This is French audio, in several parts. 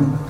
Amém.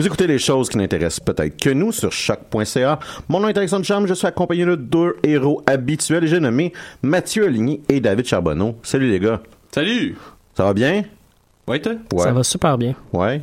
Vous écoutez les choses qui n'intéressent peut-être que nous sur choc.ca. Mon nom est Alexandre Cham, je suis accompagné de deux héros habituels et j'ai nommé Mathieu Aligny et David Charbonneau. Salut les gars. Salut. Ça va bien? Ouais, toi? Ouais. Ça va super bien. Ouais.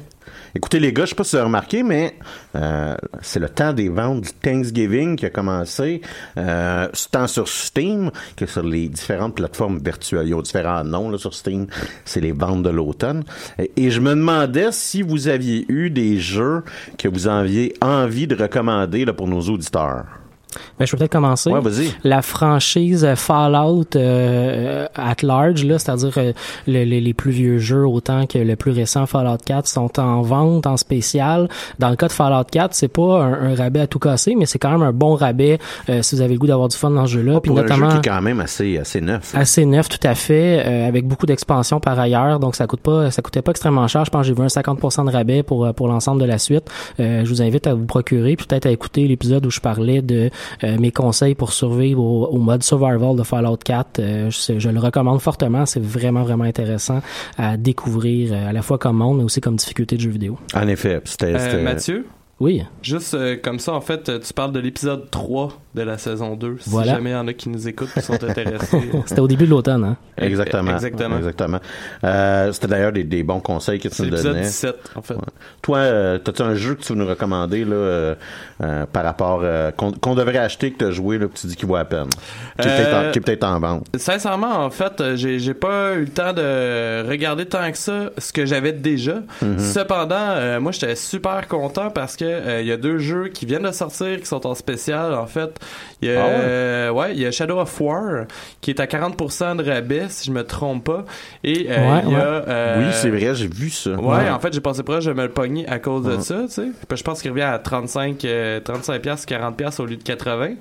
Écoutez les gars, je sais pas si vous avez remarqué, mais euh, c'est le temps des ventes du Thanksgiving qui a commencé, euh, tant sur Steam que sur les différentes plateformes virtuelles. Il y a différents noms là, sur Steam. C'est les ventes de l'automne. Et, et je me demandais si vous aviez eu des jeux que vous aviez envie de recommander là, pour nos auditeurs. Ben, je peux peut-être commencer. Ouais. La franchise Fallout euh, at large, là, c'est-à-dire euh, le- le- les plus vieux jeux autant que le plus récent Fallout 4 sont en vente en spécial. Dans le cas de Fallout 4, c'est pas un, un rabais à tout casser, mais c'est quand même un bon rabais euh, si vous avez le goût d'avoir du fun dans ce jeu-là. Puis Pour un notamment jeu qui est quand même assez, assez neuf. assez neuf tout à fait euh, avec beaucoup d'expansion par ailleurs donc ça coûte pas ça coûtait pas extrêmement cher je pense que j'ai vu un 50% de rabais pour euh, pour l'ensemble de la suite Euh, je vous invite à vous procurer puis peut-être à écouter l'épisode où je parlais de euh, mes conseils pour survivre au, au mode survival de Fallout 4 Euh, je, je le recommande fortement c'est vraiment vraiment intéressant à découvrir euh, à la fois comme monde mais aussi comme difficulté de jeu vidéo En effet, c'était... Euh, c'était- Mathieu? Oui. Juste euh, comme ça, en fait, euh, tu parles de l'épisode 3 de la saison 2. Si Voilà. jamais il y en a qui nous écoutent qui sont intéressés. c'était au début de l'automne hein? Exactement. Exactement. Exactement. Euh, C'était d'ailleurs des, des bons conseils que tu nous l'épisode donnais. 17, en fait. Toi, euh, as-tu un jeu que tu veux nous recommander là, euh, euh, par rapport euh, qu'on devrait acheter que tu as joué là, que tu dis qu'il vaut la peine, qui est peut-être en- Euh, vente. Sincèrement, en fait, euh, j'ai pas eu le temps de regarder tant que ça ce que j'avais déjà. Mhm. Cependant, euh, moi, j'étais super content parce que euh, il y a deux jeux qui viennent de sortir qui sont en spécial. En fait, il y a, Ah ouais? euh, ouais, il y a Shadow of War qui est à 40% de rabais si je me trompe pas. Et euh, Ouais, il y a ouais. euh, Oui, c'est vrai, j'ai vu ça. Ouais, Ouais. en fait, j'ai passé proche de me le pogner à cause de ça, tu sais. Je pense qu'il revient à 35, euh, 35 piastres, 40 piastres au lieu de 80.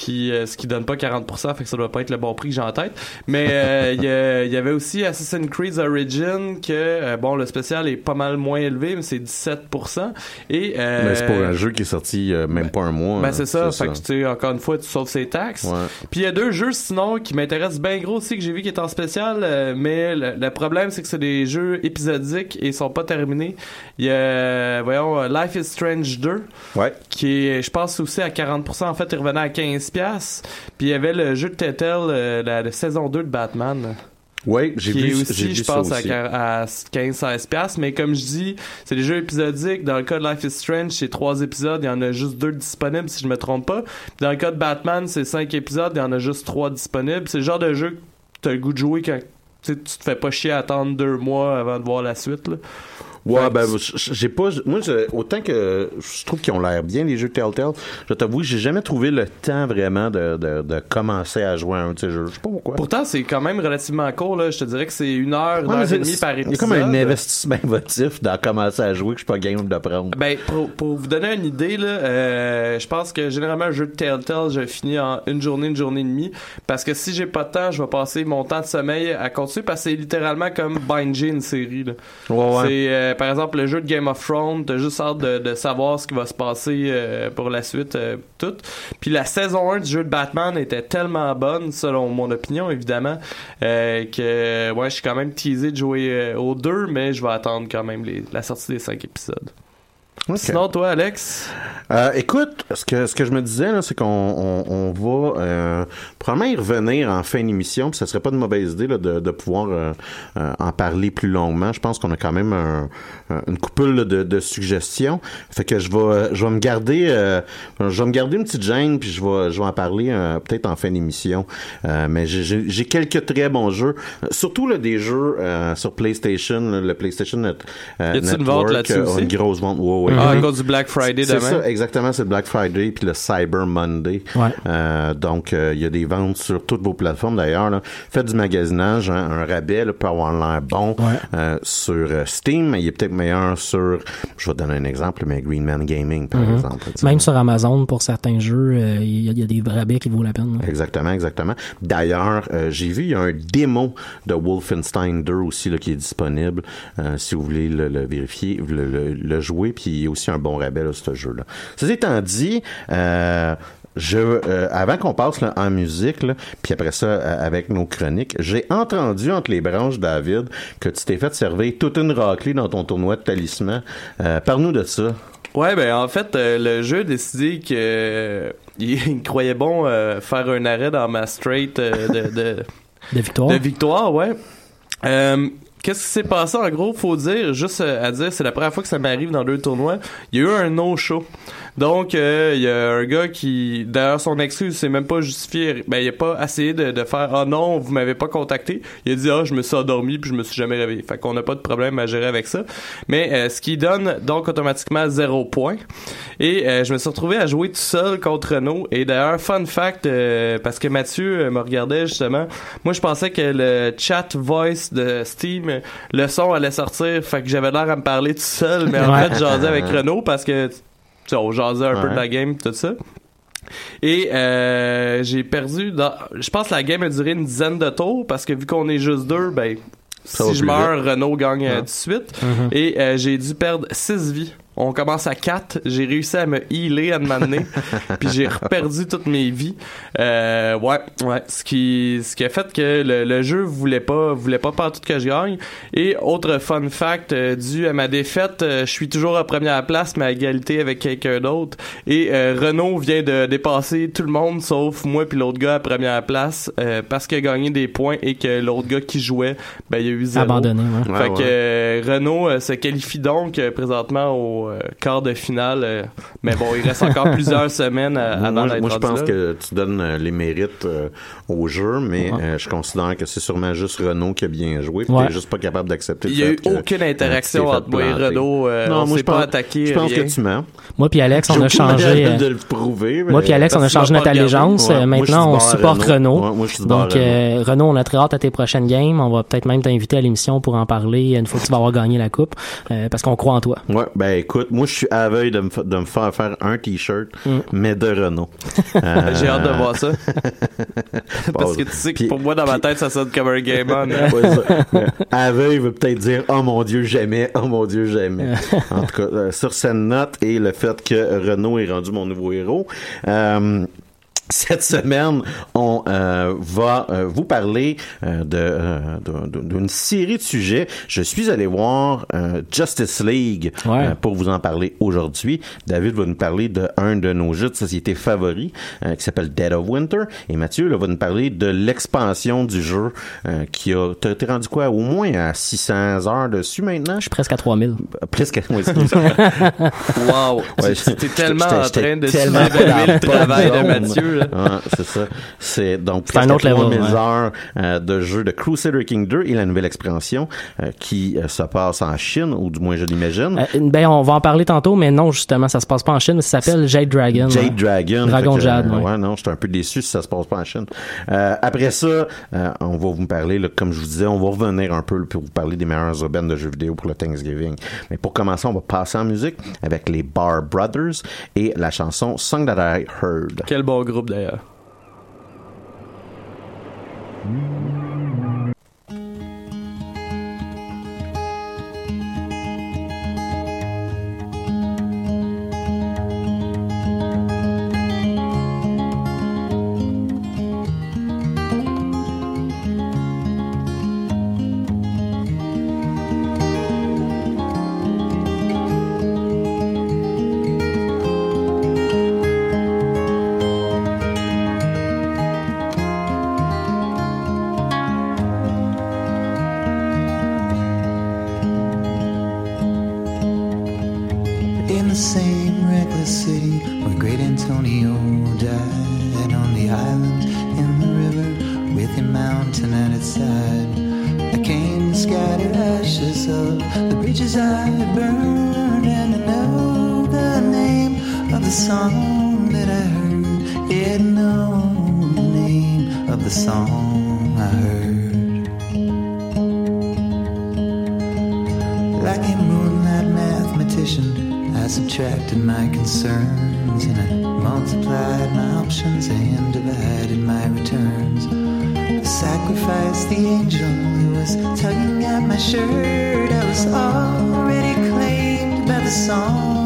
Puis ce qui donne pas 40%, fait que ça doit pas être le bon prix que j'ai en tête. Mais il y, avait aussi Assassin's Creed Origin que bon le spécial est pas mal moins élevé, mais c'est 17%. Et mais c'est pour un jeu qui est sorti même pas un mois. Ben hein, c'est ça, fait que tu encore une fois tu sauves ses taxes. Puis il y a deux jeux sinon qui m'intéressent bien gros aussi que j'ai vu qui est en spécial, mais le, problème c'est que c'est des jeux épisodiques et ils sont pas terminés. Il y a voyons Life is Strange 2 ouais. qui est je pense aussi à 40% en fait il revenait à 15 pièces. Puis il y avait le jeu de Telltale euh, la, saison 2 de Batman. Oui, j'ai vu, aussi, je pense, à, 15-16$. Mais comme je dis, c'est des jeux épisodiques. Dans le cas de Life is Strange, c'est trois épisodes. Il y en a juste deux disponibles, si je me trompe pas. dans le cas de Batman, c'est cinq épisodes. Il y en a juste trois disponibles. C'est le genre de jeu que tu as le goût de jouer quand tu te fais pas chier à attendre deux mois avant de voir la suite. Là. Ouais, ben, j'ai pas. Moi, autant que je trouve qu'ils ont l'air bien, les jeux Telltale, je t'avoue, j'ai jamais trouvé le temps vraiment de, de, de, commencer à jouer à un de ces jeux. Je sais pas pourquoi. Pourtant, c'est quand même relativement court, là. Je te dirais que c'est une heure, une heure et demie par épisode. A comme un investissement émotif dans commencer à jouer que je suis pas game de prendre. Ben, pour, pour vous donner une idée, là, euh, je pense que généralement, un jeu de Telltale, je finis en une journée, une journée et demie. Parce que si j'ai pas de temps, je vais passer mon temps de sommeil à continuer parce que c'est littéralement comme binger une série, là. Ouais, ouais. C'est, euh, par exemple, le jeu de Game of Thrones, t'as juste hâte de, savoir ce qui va se passer euh, pour la suite, euh. Puis la saison 1 du jeu de Batman était tellement bonne, selon mon opinion, évidemment, euh, que ouais, je suis quand même teasé de jouer aux deux, mais je vais attendre quand même la sortie des cinq épisodes. Sinon, toi, Alex? Euh, écoute, ce que, ce que je me disais, là, c'est qu'on on, va euh, probablement y revenir en fin d'émission, puis ça serait pas une mauvaise idée là, de, de pouvoir euh, euh, en parler plus longuement. Je pense qu'on a quand même un, une couple de, de, suggestions. Fait que je vais, je vais me garder je vais me garder une petite gêne, puis je vais, je vais en parler peut-être en fin d'émission. mais j'ai quelques très bons jeux, surtout là, des jeux sur PlayStation, le PlayStation Net, Network, une vente là-dessus une grosse vente. Ah, à cause du Black Friday demain? C'est ça, exactement, c'est le Black Friday puis le Cyber Monday. Ouais. Euh, donc, euh, il y a des ventes sur toutes vos plateformes d'ailleurs. Faites du magasinage, hein, un rabais là, peut avoir l'air bon euh, sur Steam, il est peut-être meilleur sur, je vais donner un exemple, mais Green Man Gaming par mm-hmm. exemple. Même sur Amazon pour certains jeux, il y, a des rabais qui vaut la peine. Exactement, exactement. D'ailleurs, j'ai vu, il y a un démo de Wolfenstein 2 aussi là, qui est disponible si vous voulez le, vérifier, le, le jouer, puis il y a aussi un bon rabais, là, ce jeu-là. Ceci étant dit, euh, je, euh, avant qu'on passe là, en musique, là, puis après ça, euh, avec nos chroniques, j'ai entendu entre les branches, David, que tu t'es fait servir toute une raclée dans ton tournoi de talisman. Parle-nous de ça. Ouais, ben en fait, le jeu a décidé que il croyait bon faire un arrêt dans ma straight de, de, de victoire. De victoire, ouais. Qu'est-ce qui s'est passé en gros? Faut dire juste à dire c'est la première fois que ça m'arrive dans deux tournois. Il y a eu un no show donc, euh, il y a un gars qui, d'ailleurs, son excuse, c'est même pas justifié. Ben, il a pas essayé de, de faire, ah oh non, vous m'avez pas contacté. Il a dit, ah, je me suis endormi puis je me suis jamais réveillé. Fait qu'on n'a pas de problème à gérer avec ça. Mais euh, ce qui donne donc automatiquement zéro point. Et euh, je me suis retrouvé à jouer tout seul contre Renault. Et d'ailleurs, fun fact, parce que Mathieu me regardait justement, moi je pensais que le chat voice de Steam, le son allait sortir. Fait que j'avais l'air à me parler tout seul. Mais en fait, j'en avec Renault parce que on jasait un peu de la game tout ça. Et euh, j'ai perdu dans, je pense que la game a duré une dizaine de tours parce que vu qu'on est juste deux, ben si je meurs, Renault gagne euh, tout de suite. Mm-hmm. Et euh, j'ai dû perdre 6 vies on commence à 4. J'ai réussi à me healer à m'amener. puis j'ai reperdu toutes mes vies. Euh, ouais, ouais. Ce qui, ce qui a fait que le, jeu voulait pas, voulait pas tout que je gagne. Et autre fun fact, euh, dû à ma défaite, euh, je suis toujours à première place, mais à égalité avec quelqu'un d'autre. Et Renault vient de dépasser tout le monde, sauf moi puis l'autre gars à première place, parce qu'il a gagné des points et que l'autre gars qui jouait, ben, il a eu zéro. Abandonné, Fait que Renault se qualifie donc présentement au euh, quart de finale. Euh, mais bon, il reste encore plusieurs semaines avant d'être Moi, je pense que tu donnes euh, les mérites au jeu, mais je considère que c'est sûrement juste Renault qui a bien joué. Tu n'es juste pas capable d'accepter Il n'y a eu aucune interaction entre moi et Renault. non, moi, je pas attaqué. Je pense que tu mens. Moi puis Alex, on a changé. de le prouver. Moi puis Alex, on a changé notre allégeance. Maintenant, on supporte Renault. Donc, Renault, on a très hâte à tes prochaines games. On va peut-être même t'inviter à l'émission pour en parler une fois que tu vas avoir gagné la coupe, parce qu'on croit en toi. Ouais, ben écoute moi, je suis veille de me, fa- de me faire faire un t-shirt, Mm. mais de Renault. Euh, J'ai hâte de voir ça. Parce que tu sais que Puis- pour moi, dans ma tête, ça sonne comme un game on. hein. Ouais, il veut peut-être dire Oh mon Dieu, jamais, oh mon Dieu, jamais. en tout cas, euh, sur cette note et le fait que Renault est rendu mon nouveau héros. euh, cette semaine, on euh, va euh, vous parler euh, de, euh, de- de- d'une série de sujets. Je suis allé voir euh, Justice League Ouais. euh, pour vous en parler aujourd'hui. David va nous parler de un de nos jeux de société favoris euh, qui s'appelle Dead of Winter. Et Mathieu là, va nous parler de l'expansion du jeu euh, qui a... T'as été rendu quoi? Au moins à 600 heures dessus maintenant? Je suis presque à 3000. Presque. oui, ça. Wow. Ouais, T'es tellement en train de tellement le travail de. Mathieu. Là. Ah, c'est ça. C'est donc C'est un autre level, 3000 ouais. heures euh, de jeu de Crusader King 2 et la nouvelle expansion euh, qui euh, se passe en Chine, ou du moins je l'imagine. Euh, ben, on va en parler tantôt, mais non, justement, ça se passe pas en Chine, mais ça s'appelle Jade Dragon. Jade ouais. Dragon. Dragon que, Jade, euh, ouais. ouais. non, j'étais un peu déçu si ça se passe pas en Chine. Euh, après ça, euh, on va vous parler, là, comme je vous disais, on va revenir un peu pour vous parler des meilleures aubaines de jeux vidéo pour le Thanksgiving. Mais pour commencer, on va passer en musique avec les Bar Brothers et la chanson Song That I Heard. Quel bon groupe d'ailleurs. In same reckless city where great Antonio died on the island in the river with a mountain at its side. I came to scatter ashes of the bridges I had burned and to know the name of the song that I heard. Yeah, know the name of the song subtracted my concerns and I multiplied my options and divided my returns. I sacrificed the angel who was tugging at my shirt. I was already claimed by the song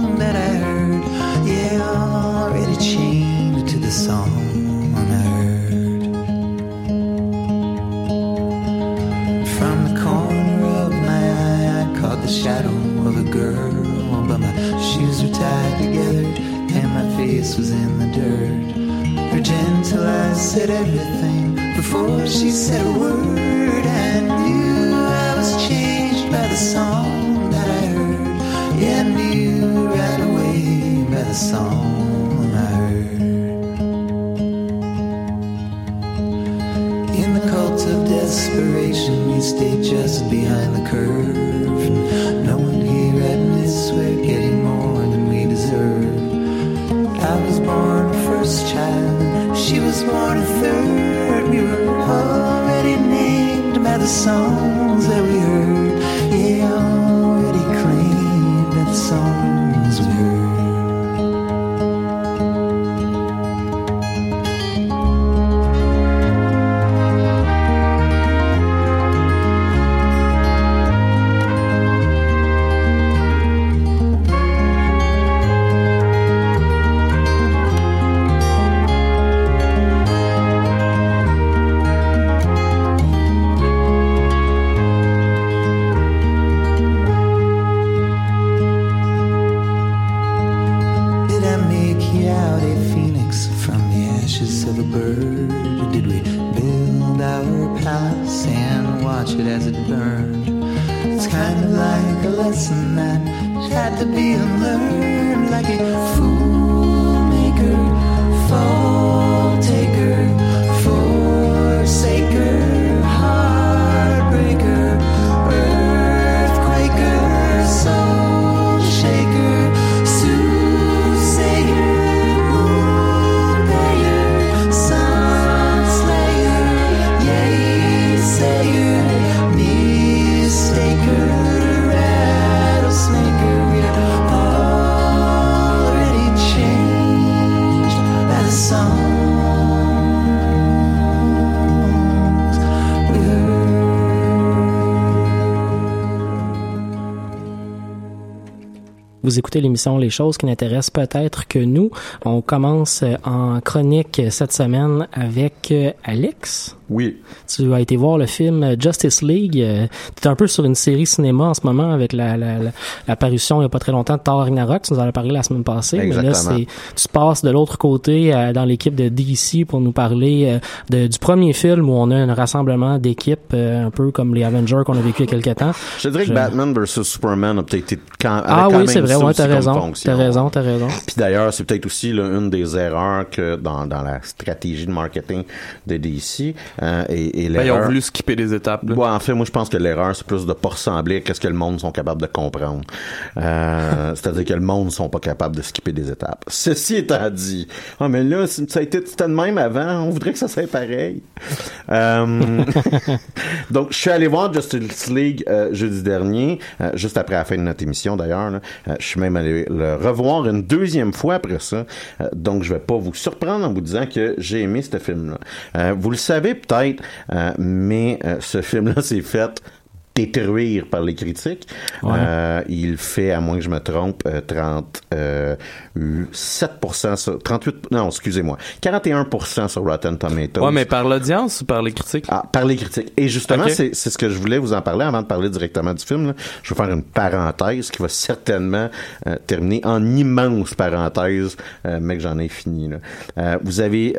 ashes of a bird? Or did we build our palace and watch it as it burned? It's kind of like a lesson that had to be unlearned, like a fool maker, Vous écoutez l'émission Les choses qui n'intéressent peut-être que nous. On commence euh, en chronique cette semaine avec euh, Alex. Oui. Tu as été voir le film Justice League. Euh, tu es un peu sur une série cinéma en ce moment avec la, la, la, la parution il n'y a pas très longtemps de Thor Ragnarok. Tu nous en as parlé la semaine passée. Mais là, Exactement. tu passes de l'autre côté euh, dans l'équipe de DC pour nous parler euh, de, du premier film où on a un rassemblement d'équipes euh, un peu comme les Avengers qu'on a vécu il y a quelques temps. Je dirais que Batman vs Superman a peut-être été quand, Ah quand oui, même c'est vrai. Ouais, t'as raison. T'as raison, t'as raison. Puis d'ailleurs, c'est peut-être aussi là, une des erreurs que dans, dans la stratégie de marketing de DC. euh, et, et Ben, ils ont voulu skipper des étapes. là. Ouais, en fait, moi, je pense que l'erreur, c'est plus de pas ressembler à ce que le monde sont capables de comprendre. Euh, C'est-à-dire que le monde sont pas capables de skipper des étapes. Ceci étant dit, ah, mais là, ça a été, c'était de même avant, on voudrait que ça soit pareil. Euh, donc, je suis allé voir Justice League euh, jeudi dernier, euh, juste après la fin de notre émission d'ailleurs. là. Euh, je suis même allé le revoir une deuxième fois après ça. Euh, donc, je vais pas vous surprendre en vous disant que j'ai aimé ce film-là. Euh, vous le savez peut-être, euh, mais ce film-là s'est fait détruire par les critiques. Ouais. Euh, il fait, à moins que je me trompe, euh, 37% sur, 38, non, excusez-moi, 41% sur Rotten Tomatoes. Ouais, mais par l'audience ou par les critiques? Ah, par les critiques. Et justement, Ok. c'est c'est ce que je voulais vous en parler avant de parler directement du film. là. Je vais faire une parenthèse qui va certainement euh, terminer en immense parenthèse, euh, mais que j'en ai fini. Là. Euh, vous avez...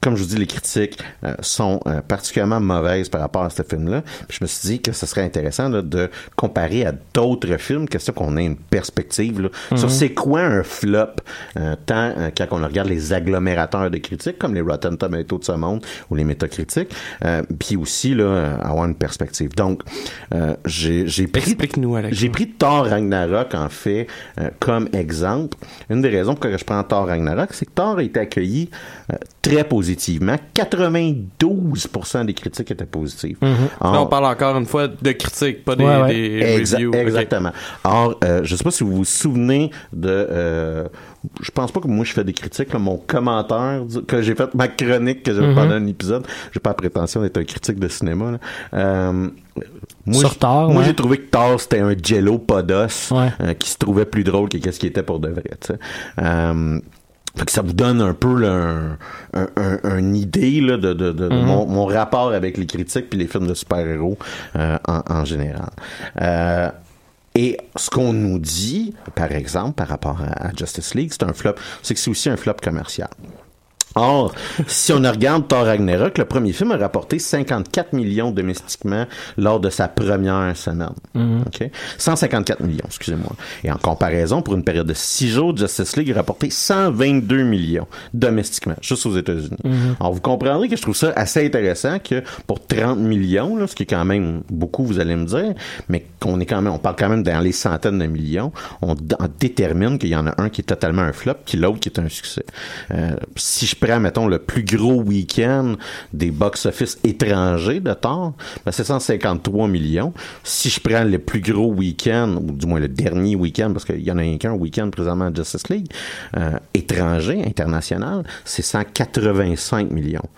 comme je vous dis, les critiques euh, sont euh, particulièrement mauvaises par rapport à ce film-là. Je me suis dit que ce serait intéressant là, de comparer à d'autres films, question qu'on ait une perspective là, sur c'est quoi un flop, euh, tant euh, quand on regarde les agglomérateurs de critiques, comme les Rotten Tomatoes de ce monde ou les métacritiques, euh, puis aussi là, euh, avoir une perspective. Donc, euh, j'ai pris j'ai pris Thor Ragnarok, en fait, euh, comme exemple. Une des raisons pour lesquelles je prends Thor Ragnarok, c'est que Thor a été accueilli euh, très positivement. 92% des critiques étaient positives. Là, Or- on parle encore une fois de critiques, pas des, Ouais, ouais. des Exa- reviews. Exactement. Or, euh, je sais pas si vous vous souvenez de... Euh, je pense pas que moi je fais des critiques. là, mon commentaire du- que j'ai fait, ma chronique que j'ai fait pendant un épisode, j'ai pas la prétention d'être un critique de cinéma. là. Euh, moi, Sur Thor, moi ouais. j'ai trouvé que Thor c'était un jello pas d'os Ouais. euh, qui se trouvait plus drôle que qu'est-ce qui était pour de vrai. Fait que ça vous donne un peu là, un, un, un- une idée là, de, de, de- de mon, mon rapport avec les critiques puis les films de super-héros euh, en, en général. Euh, et ce qu'on nous dit, par exemple, par rapport à, à Justice League, c'est un flop, c'est que c'est aussi un flop commercial. Or, si on regarde Thor Ragnarok, le premier film a rapporté 54 millions domestiquement lors de sa première semaine. OK? 154 millions, excusez-moi. Et en comparaison, pour une période de 6 jours, Justice League a rapporté 122 millions domestiquement, juste aux États-Unis. Alors, vous comprendrez que je trouve ça assez intéressant que pour 30 millions, là, ce qui est quand même beaucoup, vous allez me dire, mais qu'on est quand même, on parle quand même dans les centaines de millions, on, détermine qu'il y en a un qui est totalement un flop, puis l'autre qui est un succès. Euh, si je prends, mettons, le plus gros week-end des box-office étrangers de Thor, ben, c'est 153 millions. Si je prends le plus gros week-end, ou du moins le dernier week-end, parce qu'il y en a qu'un week-end présentement à Justice League, euh, étranger, international, c'est 185 millions.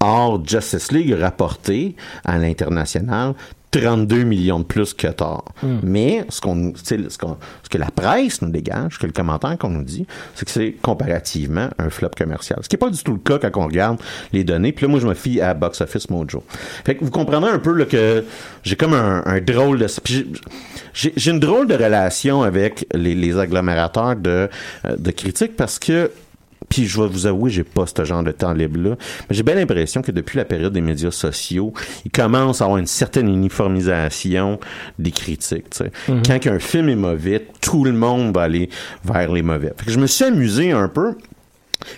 Or, Justice League a rapporté à l'international 32 millions de plus que Thor. Mais ce qu'on, ce qu'on, ce que la presse nous dégage, ce que le commentaire qu'on nous dit, c'est que c'est comparativement un flop commercial. Ce qui n'est pas du tout le cas quand on regarde les données. Puis là, moi, je me fie à Box Office Mojo. Fait que vous comprendrez un peu là, que j'ai comme un, un drôle de... j'ai une drôle de relation avec les, les agglomérateurs de, euh, de critiques parce que puis je vais vous avouer, j'ai pas ce genre de temps libre-là. Mais j'ai bien l'impression que depuis la période des médias sociaux, il commence à avoir une certaine uniformisation des critiques. tu sais. Quand un film est mauvais, tout le monde va aller vers les mauvais. Fait que je me suis amusé un peu.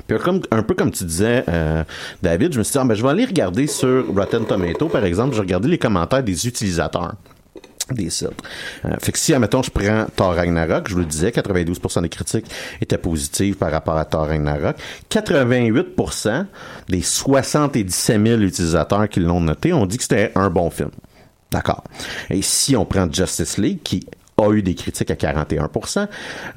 Puis comme, un peu comme tu disais, euh, David, je me suis dit, ah, ben, je vais aller regarder sur Rotten Tomato, par exemple, je vais regarder les commentaires des utilisateurs Euh, fait que si, admettons, je prends Thor Ragnarok, je vous le disais, 92% des critiques étaient positives par rapport à Thor Ragnarok. 88% des 77 000 utilisateurs qui l'ont noté ont dit que c'était un bon film. D'accord. Et si on prend Justice League, qui a eu des critiques à 41%,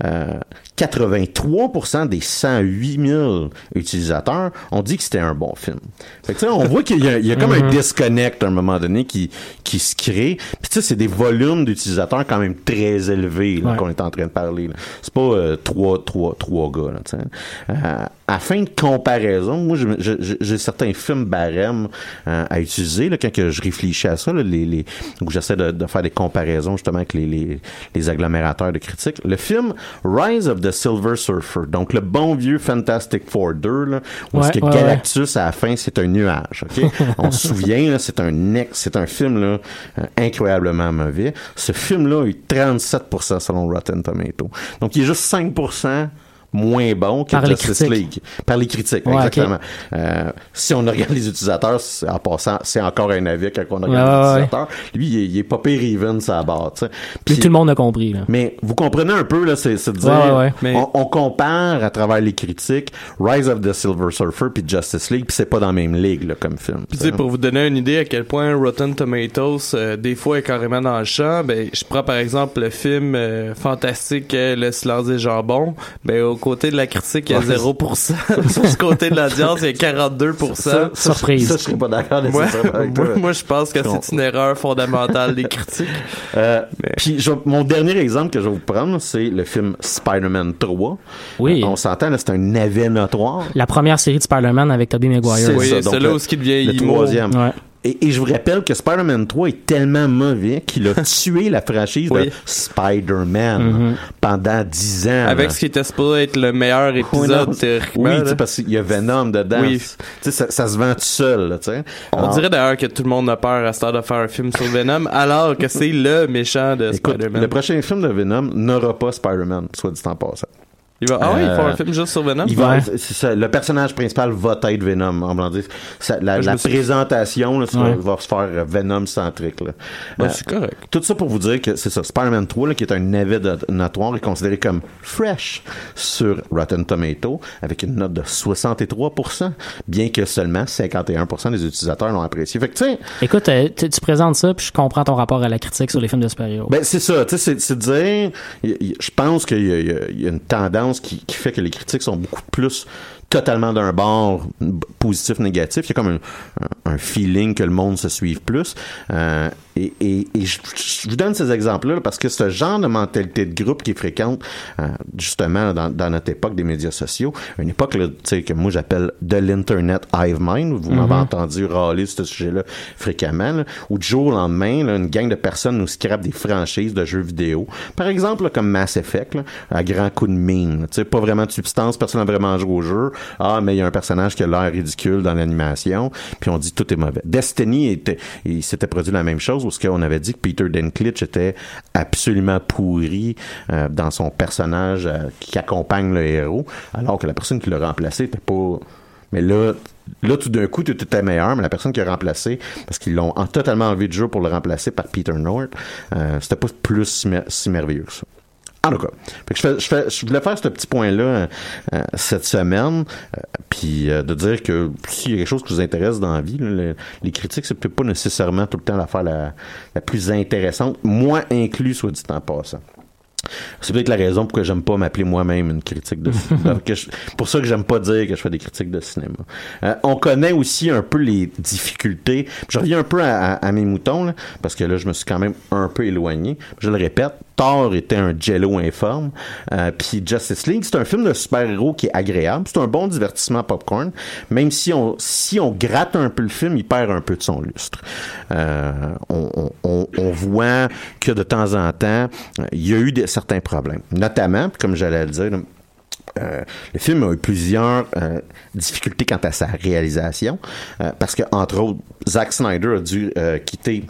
euh, 83% des 108 000 utilisateurs ont dit que c'était un bon film. Fait que, tu sais, on voit qu'il y y a comme un Mhm. disconnect à un moment donné qui, qui se crée. Puis sais, c'est des volumes d'utilisateurs quand même très élevés Ouais. qu'on est en train de parler. C'est pas euh, trois, trois, trois gars. Là. Euh, à fin de comparaison, moi, j'ai certains films barèmes euh, à utiliser là, quand que je réfléchis à ça, là, les, les, où j'essaie de, de faire des comparaisons justement avec les, les, les agglomérateurs de critiques. Le film Rise of the Silver Surfer, donc le bon vieux Fantastic Four 2, là, où est-ce que ouais, Galactus, à la fin, c'est un nuage. On se souvient, là, c'est un c'est un film là, euh, incroyablement mauvais. Ce film-là a eu 37% selon Rotten Tomato. Donc, il est juste 5% moins bon que Par Justice critiques. League. Par les critiques, Ouais, exactement. Euh, si on regarde les utilisateurs, c'est- en passant, c'est encore un avis quand on regarde Ouais, les ouais. utilisateurs. Lui, il est, il est pas pire even, ça barre, tu sais. Puis tout le monde a compris. Là. Mais vous comprenez un peu, là, c'est c'est de dire, Ouais. Mais- On, on compare à travers les critiques Rise of the Silver Surfer puis Justice League, puis c'est pas dans la même ligue là, comme film. Puis tu sais, pour vous donner une idée à quel point Rotten Tomatoes, euh, des fois, est carrément dans le champ, ben, je prends par exemple le film euh, fantastique euh, Le silence des jambons, ben, au côté de la critique, il y a Ouais. 0%. Sur ce côté de l'audience, il y a 42%. ça, Surprise. Ça, je serais pas d'accord moi, moi, moi, je pense que c'est une erreur fondamentale des critiques. Euh, Mais- Puis je- mon dernier exemple que je vais vous prendre, c'est le film Spider-Man 3. Oui. Euh, on s'entend, c'est un navet notoire. La première série de Spider-Man avec Tobey Maguire. C'est Oui, ça, donc celui-là où ce qui devient Le troisième. Ouais. Et, et je vous rappelle que Spider-Man 3 est tellement mauvais qu'il a tué la franchise Oui. de Spider-Man pendant 10 ans. Avec là. ce qui était supposé être le meilleur Oui, épisode, théoriquement. Oui, sais, parce qu'il y a Venom dedans. Oui. Ça, ça se vend tout seul, là. On Alors, dirait d'ailleurs que tout le monde a peur à ce temps de faire un film sur Venom, alors que c'est le méchant de Spider-Man. le prochain film de Venom n'aura pas Spider-Man, soit dit en passant. Il va, ah oui, il faut Euh, un film juste sur Venom? Il va, Ouais. c'est ça, le personnage principal va être Venom. En blanc ça- la, présentation là, ça Ouais. va se faire euh, Venom centrique. Là. Ben, Euh, c'est correct. tout ça pour vous dire que c'est ça. Spider-Man 3, là, qui est un navet de- notoire, est considéré comme fresh sur Rotten Tomato, avec une note de 63%, bien que seulement 51% des utilisateurs l'ont apprécié. Fait que, Écoute, euh, tu présentes ça, puis je comprends ton rapport à la critique sur les films de super-héros. Ben, c'est ça, tu sais, c'est- dire, je pense qu'il y a une tendance qui, fait que les critiques sont beaucoup plus totalement d'un bord positif négatif. Il y a comme un, un- feeling que le monde se suive plus. Euh, et, et- et je, je vous donne ces exemples là parce que ce genre de mentalité de groupe qui est fréquente euh, justement dans, dans notre époque des médias sociaux une époque là, que moi j'appelle de l'internet hive mind vous m'avez entendu râler sur ce sujet-là fréquemment là, où du jour au lendemain là, une gang de personnes nous scrapent des franchises de jeux vidéo. Par exemple là, comme Mass Effect là, à grand coup de mine là. tu sais pas vraiment de substance personne n'a vraiment joué au jeu ah mais il y a un personnage qui a l'air ridicule dans l'animation puis on dit tout est mauvais Destiny était il s'était produit la même chose où ce qu'on avait dit que Peter Dinklage était absolument pourri euh, dans son personnage euh, qui accompagne le héros alors que la personne qui l'a remplacé était pas mais là, là tout d'un coup, tout était meilleur, mais la personne qui a remplacé, parce qu'ils l'ont en- totalement enlevé du jeu pour le remplacer par Peter North, euh, c'était pas plus si, mer- si merveilleux. En tout cas, fait que je, fais, je, fais, je voulais faire ce petit point-là euh, cette semaine, euh, puis euh, de dire que s'il y a quelque chose qui vous intéresse dans la vie, là, le- les critiques, c'est peut-être pas nécessairement tout le temps l'affaire la, la plus intéressante, moi inclus, soit dit en passant. C'est peut-être la raison pourquoi j'aime pas m'appeler moi-même une critique de cinéma. Pour ça que j'aime pas dire que je fais des critiques de cinéma. Euh, on connaît aussi un peu les difficultés. Je reviens un peu à, à- à mes moutons, là, parce que là, je me suis quand même un peu éloigné. Je le répète, Thor était un jello informe. Euh, Puis Justice League, c'est un film de super-héros qui est agréable. C'est un bon divertissement popcorn. Même si on, si on gratte un peu le film, il perd un peu de son lustre. Euh, on, voit que de temps en temps, il y a eu certains problèmes. Notamment, comme j'allais le dire, euh, le film a eu plusieurs difficultés quant à sa réalisation, parce que entre autres, Zack Snyder a dû quitter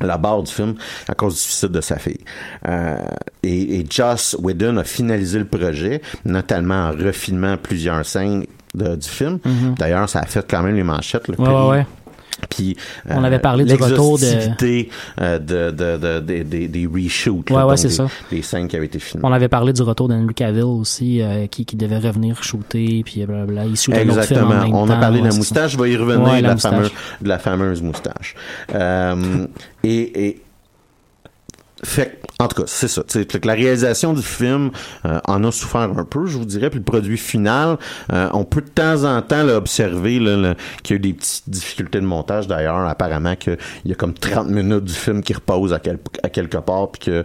la barre du film à cause du suicide de sa fille. Euh, et, et Joss Whedon a finalisé le projet, notamment en refinement plusieurs scènes de- du film. D'ailleurs, ça a fait quand même les manchettes. Le Mhm. Ouais, ouais, ouais. Puis, On avait parlé du retour de- euh, de, de, de- de- des- des reshoots. Ouais, ouais, c'est des- ça. Des scènes qui avaient été filmées. On avait parlé du retour d'Henry Cavill aussi, euh, qui, qui devait revenir shooter, puis blablabla. Il shootait en Exactement. même On a parlé de la moustache, je vais y revenir de, la fameuse, moustache. Euh, et fait En tout cas, c'est ça. Que la réalisation du film euh, en a souffert un peu, je vous dirais, puis le produit final, euh, on peut de temps en temps là, observer qu'il y a eu des petites difficultés de montage. D'ailleurs, apparemment qu'il y a comme 30 minutes du film qui repose à, à quelque part, puis que euh,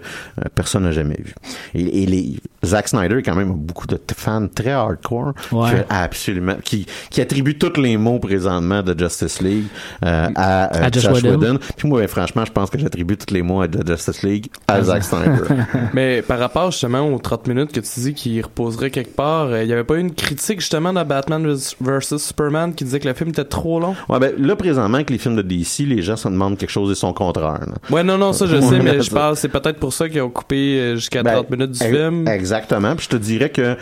personne n'a jamais vu. Et, et les Zack Snyder, quand même, a beaucoup de fans très hardcore, Ouais. que- absolument, qui, qui attribuent tous les mots présentement de Justice League euh, à, euh, À Josh Josh Whedon. Whedon. Puis moi, ben, franchement, je pense que j'attribue tous les mots de Justice League à Zack Snyder. Mais par rapport justement aux 30 minutes que tu dis qu'il reposerait quelque part, euh, il y avait pas eu une critique justement dans Batman vs Superman qui disait que le film était trop long? Ouais, ben, là, présentement, avec les films de DC, les gens se demandent quelque chose et son contraire. là. Ouais, non, non, ça je sais, mais je parle, c'est peut-être pour ça qu'ils ont coupé jusqu'à Ben, 30 minutes du film. Exactement. Puis je te dirais que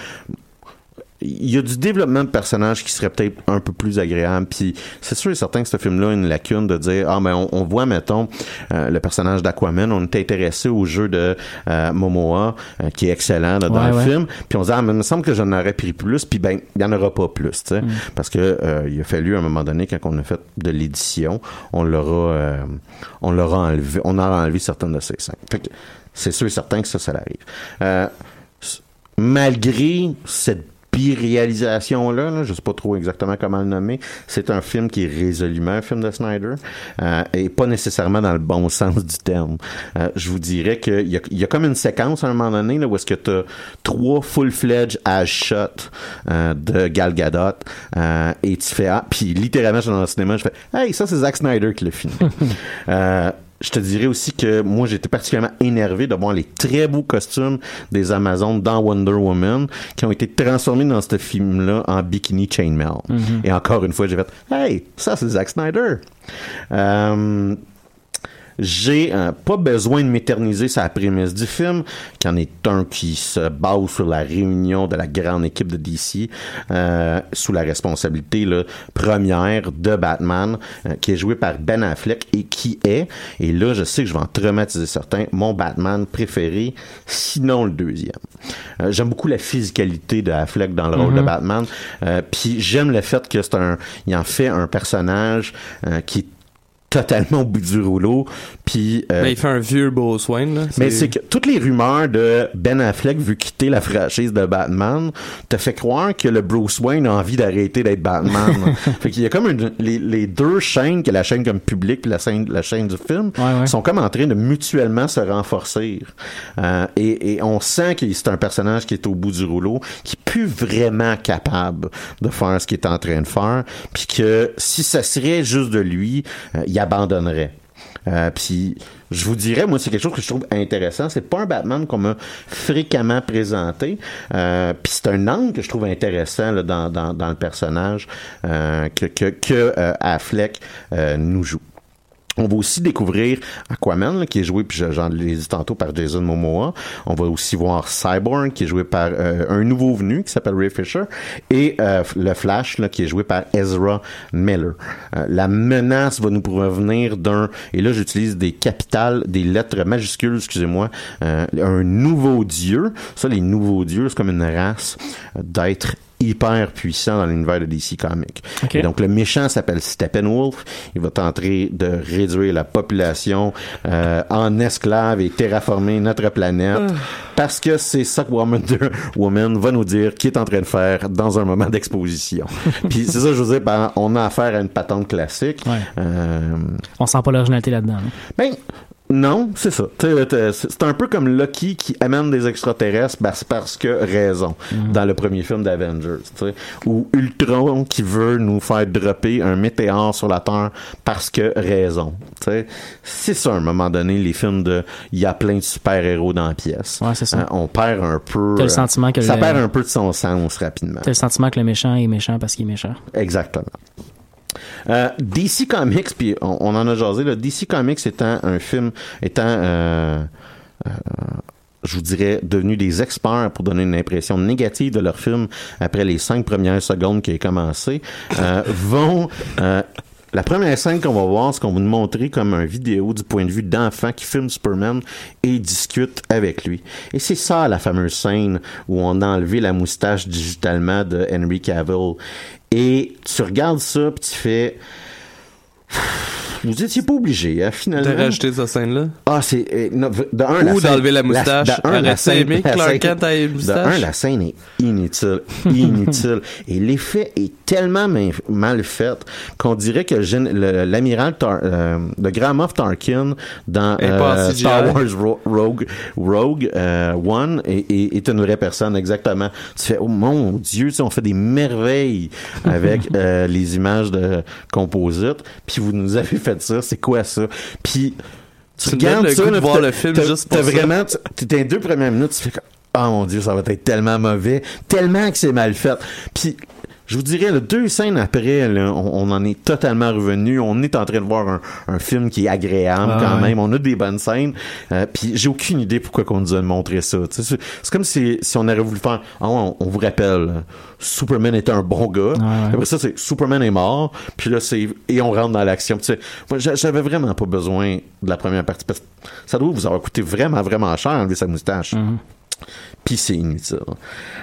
il y a du développement de personnages qui serait peut-être un peu plus agréable. Puis c'est sûr et certain que ce film-là a une lacune de dire ah ben on, on voit mettons euh, le personnage d'Aquaman, on est intéressé au jeu de euh, Momoa euh, qui est excellent là, dans Ouais, le ouais. film. Puis on se dit ah mais il me semble que j'en aurais pris plus. Puis ben il y en aura pas plus, tu sais, parce que il a fallu à un moment donné quand on a fait de l'édition, on l'aura on l'aura enlevé, on aura enlevé certaines de ces scènes. Fait que c'est sûr et certain que ça, ça l'arrive. Euh, malgré cette bi-réalisation-là, là, je sais pas trop exactement comment le nommer, c'est un film qui est résolument un film de Snyder euh, et pas nécessairement dans le bon sens du terme. Euh, je vous dirais qu'il y a, il y a comme une séquence à un moment donné là, où est-ce que tu as trois full-fledged as shot euh, de Gal Gadot et tu fais ah, puis littéralement je suis dans le cinéma, je fais hey ça c'est Zack Snyder qui l'a filmé. Je te dirais aussi que moi j'étais particulièrement énervé de voir les très beaux costumes des Amazones dans Wonder Woman qui ont été transformés dans ce film-là en bikini chainmail. Et encore une fois, j'ai fait Hey, ça c'est Zack Snyder. Euh, j'ai euh, pas besoin de m'éterniser sur la prémisse du film, qui en est un qui se base sur la réunion de la grande équipe de DC euh, sous la responsabilité là, première de Batman, euh, qui est joué par Ben Affleck et qui est, et là je sais que je vais en traumatiser certains, mon Batman préféré, sinon le deuxième. J'aime beaucoup la physicalité de Affleck dans le rôle de Batman, euh, puis j'aime le fait que c'est un, il en fait un personnage qui est totalement au bout du rouleau. Puis, euh, Ben, il fait un vieux Bruce Wayne. Là. mais c'est que toutes les rumeurs de Ben Affleck veut quitter la franchise de Batman te fait croire que le Bruce Wayne a envie d'arrêter d'être Batman. fait qu'il y a comme une- les, les deux chaînes, que la chaîne comme publique puis la chaîne, la chaîne du film, Ouais, ouais. sont comme en train de mutuellement se renforcer. Euh, et, et on sent que c'est un personnage qui est au bout du rouleau, qui est plus vraiment capable de faire ce qu'il est en train de faire, puis que si ça serait juste de lui, euh, il abandonnerait. Euh, puis je vous dirais, moi, c'est quelque chose que je trouve intéressant. C'est pas un Batman qu'on m'a fréquemment présenté. Euh, puis c'est un angle que je trouve intéressant dans, dans, le personnage euh, que, que, que Affleck nous joue. On va aussi découvrir Aquaman, qui est joué, puis je- j'en l'ai dit tantôt, par Jason Momoa. On va aussi voir Cyborg, qui est joué par euh, un nouveau venu, qui s'appelle Ray Fisher, et euh, le Flash, qui est joué par Ezra Miller. Euh, la menace va nous provenir d'un, et là j'utilise des capitales, des lettres majuscules, excusez-moi, un nouveau dieu. Ça, les nouveaux dieux, c'est comme une race d'êtres hyper puissant dans l'univers de DC Comics. Et donc le méchant s'appelle Steppenwolf. Il va tenter de réduire la population euh, en esclaves et terraformer notre planète parce que c'est ça que Wonder Woman va nous dire qu'il est en train de faire dans un moment d'exposition. Puis c'est ça je veux dire, ben, on a affaire à une patente classique. Ouais. Euh, On sent pas l'originalité là-dedans. hein. ben, non, c'est ça. T'sais, C'est un peu comme Loki qui amène des extraterrestres ben, c'est parce que raison dans le premier film d'Avengers. Ou Ultron qui veut nous faire dropper un météore sur la Terre parce que raison. C'est ça, à un moment donné, les films de il y a plein de super-héros dans la pièce. Ouais, ça. Hein, on perd un peu... T'as le euh, sentiment que ça le- perd un peu de son sens rapidement. T'as le sentiment que le méchant est méchant parce qu'il est méchant. Exactement. Euh, DC Comics, puis on, en a jasé, là, DC Comics étant un film, étant, euh, euh, je vous dirais, devenu des experts pour donner une impression négative de leur film après les cinq premières secondes qui a commencé, vont... la première scène qu'on va voir, c'est qu'on va nous montrer comme un vidéo du point de vue d'enfant qui filme Superman et discute avec lui. Et c'est ça la fameuse scène où on a enlevé la moustache digitalement de Henry Cavill. Et tu regardes ça, puis tu fais... vous étiez pas obligé, hein, finalement. De rajouter cette scène-là? Ah, c'est euh, de un, la Ou d'enlever la moustache. de un, la scène- aimé la Clark scène- Kent ait une De moustache? un, la scène est inutile, inutile, et l'effet est tellement ma- mal fait qu'on dirait que l'amiral euh, le Grand Moff Tarkin dans euh. Star Wars Ro- Rogue Rogue euh, One est, est- est une vraie personne exactement. Tu fais oh mon Dieu, tu sais, on fait des merveilles avec euh, les images de composites, puis vous nous avez fait ça, c'est quoi ça? Puis tu regardes le ça, goût de là, voir le film juste pour t'as ça. vraiment, tu- t'es dans les deux premières minutes, tu fais comme, ah mon dieu, ça va être tellement mauvais, tellement que c'est mal fait. Puis je vous dirais, là, deux scènes après, là, on, on en est totalement revenu. On est en train de voir un, un film qui est agréable Ah, quand ouais. même. On a des bonnes scènes. Euh, puis j'ai aucune idée pourquoi qu'on nous a montré ça. C'est comme si, si on aurait voulu faire. Ah, on, on vous rappelle, là, Superman était un bon gars. Après ça, c'est Superman est mort. Puis là, c'est et on rentre dans l'action. Tu sais, moi, j'a- j'avais vraiment pas besoin de la première partie parce que ça doit vous avoir coûté vraiment, vraiment cher enlever sa moustache. Puis c'est inutile.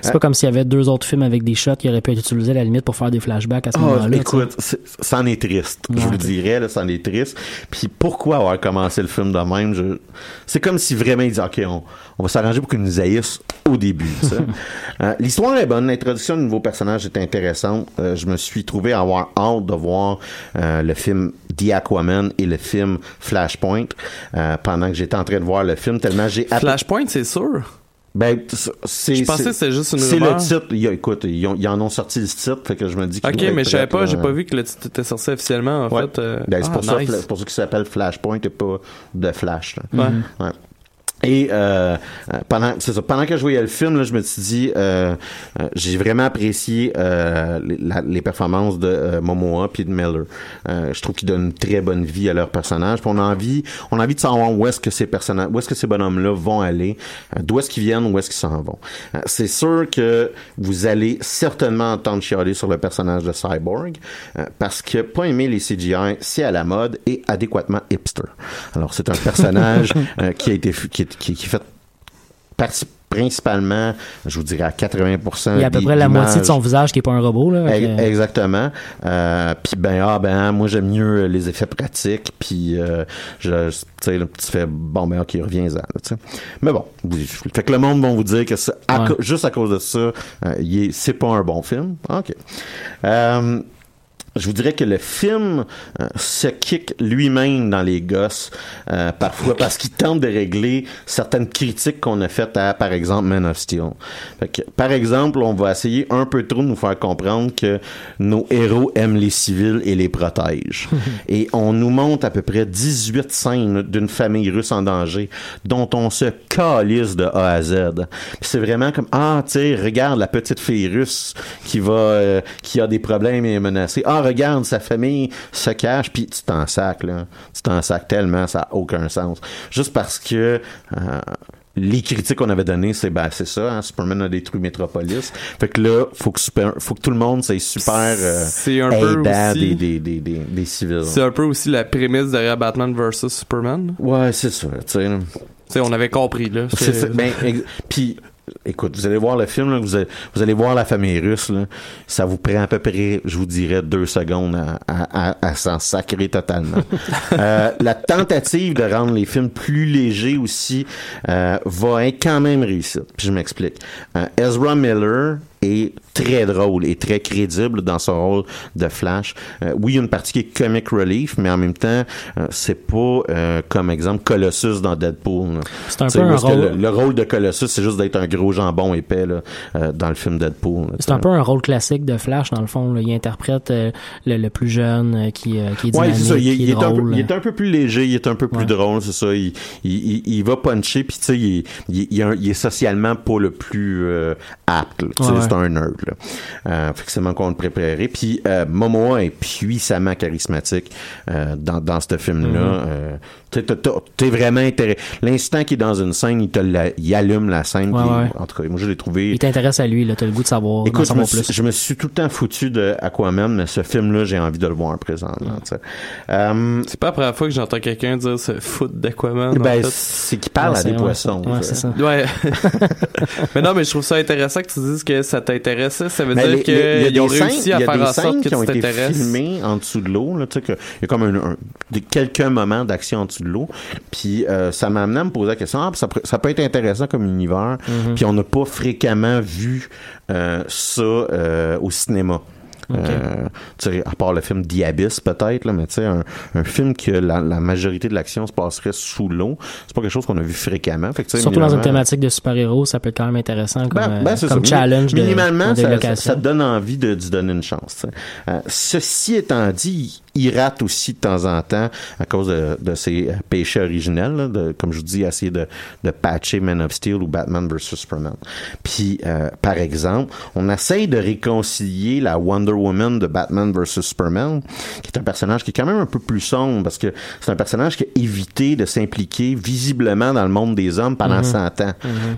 C'est pas comme s'il y avait deux autres films avec des shots qui auraient pu être utilisés à la limite pour faire des flashbacks à ce Ah, moment-là. écoute, c'est- ça en est triste. Je vous le dirais, là, ça en est triste. Puis pourquoi avoir commencé le film de même? Je... C'est comme si vraiment ils disaient, OK, on, on va s'arranger pour qu'ils nous haïssent au début. Euh, L'histoire est bonne, l'introduction de nouveaux personnages est intéressante. Euh, je me suis trouvé à avoir hâte de voir euh, le film The Aquaman et le film Flashpoint euh, pendant que j'étais en train de voir le film, tellement j'ai... Flashpoint, c'est sûr. Ben, c'est... Je pensais c'est- que c'était juste une C'est le titre. Il y a- écoute, ils, ont- ils en ont sorti le titre, fait que je me dis qu'il Ok, mais je savais pas, j'ai pas vu que le titre était sorti officiellement, en Ouais. fait. euh, Ben, c'est ah, pour, ça, nice. c'est pour ça qu'il s'appelle Flashpoint et pas de Flash. là. Ouais. Ouais. Et euh, pendant c'est ça, pendant que je voyais le film, là, je me suis dit, euh, euh, j'ai vraiment apprécié euh, les, la- les performances de euh, Momoa puis de Miller. Euh, je trouve qu'ils donnent une très bonne vie à leurs personnages. Puis on a envie, on a envie de savoir où est-ce que ces personnages, où est-ce que ces bonhommes-là vont aller, d'où est-ce qu'ils viennent, où est-ce qu'ils s'en vont. C'est sûr que vous allez certainement entendre chialer sur le personnage de Cyborg parce que pas aimer les CGI, c'est à la mode et adéquatement hipster. Alors c'est un personnage qui a été qui, qui, qui est fait partie principalement, je vous dirais à 80%. Il y a à peu près la moitié de son visage qui est pas un robot. Là, que- Exactement. Euh, puis ben ah ben moi j'aime mieux les effets pratiques puis euh, je tu sais fais bon ben ok reviens-en. Mais bon, fait que le monde va vous dire que ça, à Ouais. co- juste à cause de ça, euh, c'est pas un bon film. Ok. Je vous dirais que le film euh, se kick lui-même dans les gosses euh, parfois parce qu'il tente de régler certaines critiques qu'on a faites à, par exemple, Man of Steel. Fait que, par exemple, on va essayer un peu trop de nous faire comprendre que nos héros aiment les civils et les protègent. et on nous montre à peu près 18 scènes d'une famille russe en danger dont on se calisse de A à Z. C'est vraiment comme ah tu sais regarde la petite fille russe qui va euh, qui a des problèmes et est menacée. Ah regarde sa famille se cache puis tu t'en sacs là. Tu t'en sacs tellement ça a aucun sens. Juste parce que euh, les critiques qu'on avait données, c'est ben c'est ça, hein, Superman a détruit Metropolis. Fait que là, faut que super, faut que tout le monde soit super euh, C'est un peu aussi- des, des, des, des, civils. C'est un peu aussi la prémisse derrière Batman vs Superman. Ouais, c'est ça, tu sais. on avait compris, là. C'est. Ben, puis, écoute, vous allez voir le film, là, vous, allez, vous allez voir la famille russe, là, ça vous prend à peu près, je vous dirais, deux secondes à, à, à, à s'en sacrer totalement. Euh, la tentative de rendre les films plus légers aussi euh, va être quand même réussie. Puis je m'explique. Euh, Ezra Miller est très drôle et très crédible dans son rôle de Flash. Euh, oui, il y a une partie qui est comic relief, mais en même temps, euh, c'est pas euh, comme exemple Colossus dans Deadpool. C'est un peu un rôle- Le, le rôle de Colossus, c'est juste d'être un gros jambon épais là, euh, dans le film Deadpool. C'est un peu un rôle classique de Flash, dans le fond. là. Il interprète euh, le, le plus jeune euh, qui, euh, qui est Ouais, dynamique, c'est ça. Il, est- il est est un peu, drôle. il est un peu plus léger, il est un peu plus Ouais. drôle, c'est ça. Il, il, il, va puncher, puis tu sais, il, est- est- est est socialement pas le plus euh, apte. Ouais, C'est un nerd. Là. Euh, fait que c'est qu'on le préparait. Puis euh, Momoa est puissamment charismatique euh, dans, dans ce film-là. Mhm. Euh, t'es- T'es vraiment intéressé. L'instant qu'il est dans une scène, il, te la- il allume la scène. Ouais. En tout cas, moi, je l'ai trouvé... Il t'intéresse à lui, là. T'as le goût de savoir, Écoute, je me, savoir suis, plus. je me suis tout le temps foutu de Aquaman, mais ce film-là, j'ai envie de le voir présentement. tu. Euh, C'est pas la première fois que j'entends quelqu'un dire se foutre d'Aquaman. en ben, fait. c'est qu'il parle Ouais, à des poissons. Ouais, tu c'est ça. Ouais. mais non, mais je trouve ça intéressant que tu dises que ça t'intéressait. Ça veut Mais dire les- les- il y a qu'ils ont des réussi scènes- à il y a faire des en sorte scènes que qui ont tu été filmées en dessous de l'eau. là, tu sais que Il y a comme un, quelques moments d'action en dessous de l'eau. Puis euh, ça m'a amené à me poser la question, ah, ça, peut- ça peut être intéressant comme univers. Mhm. Puis on n'a pas fréquemment vu euh, ça euh, au cinéma. Euh, à part le film The Abyss peut-être, là, mais tu sais, un, un film que la, la majorité de l'action se passerait sous l'eau, c'est pas quelque chose qu'on a vu fréquemment. Fait que, Surtout dans une thématique de super-héros, ça peut être quand même intéressant comme, ben, euh, ben, c'est comme ça. challenge de, Minimalement, de ça, ça, location. ça te donne envie de d'y donner une chance. Euh, ceci étant dit, il rate aussi de temps en temps à cause de, de ses péchés originels, là, de, comme je vous dis, essayer de, de patcher Man of Steel ou Batman vs Superman. Puis, euh, par exemple, on essaye de réconcilier la Wonder Woman de Batman vs Superman, qui est un personnage qui est quand même un peu plus sombre, parce que c'est un personnage qui a évité de s'impliquer visiblement dans le monde des hommes pendant Mhm. 100 ans.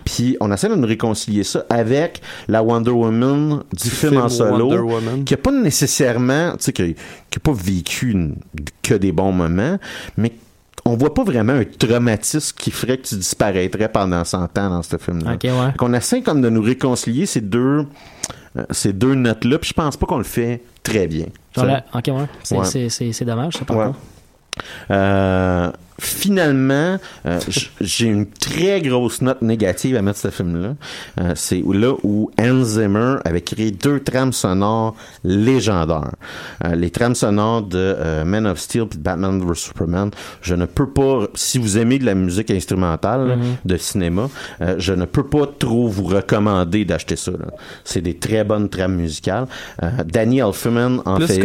Puis on essaie de nous réconcilier ça avec la Wonder Woman du film, film en solo, qui a pas nécessairement, tu sais, qui, qui a pas vécu une- que des bons moments, mais on voit pas vraiment un traumatisme qui ferait que tu disparaîtrais pendant 100 ans dans ce film-là. Ok, ouais. On essaie comme de nous réconcilier ces deux, euh, ces deux notes-là, puis je pense pas qu'on le fait très bien. Ok, ouais. C'est, Ouais. dommage, ça, par. Euh, finalement, euh, j'ai une très grosse note négative à mettre sur ce film-là. Euh, c'est là où Hans Zimmer avait créé deux trames sonores légendaires. Euh, les trames sonores de euh, Man of Steel et Batman vs Superman. Je ne peux pas, si vous aimez de la musique instrumentale là, Mhm. de cinéma, euh, je ne peux pas trop vous recommander d'acheter ça. C'est des très bonnes trames musicales. Euh, Danny Elfman en Plus fait.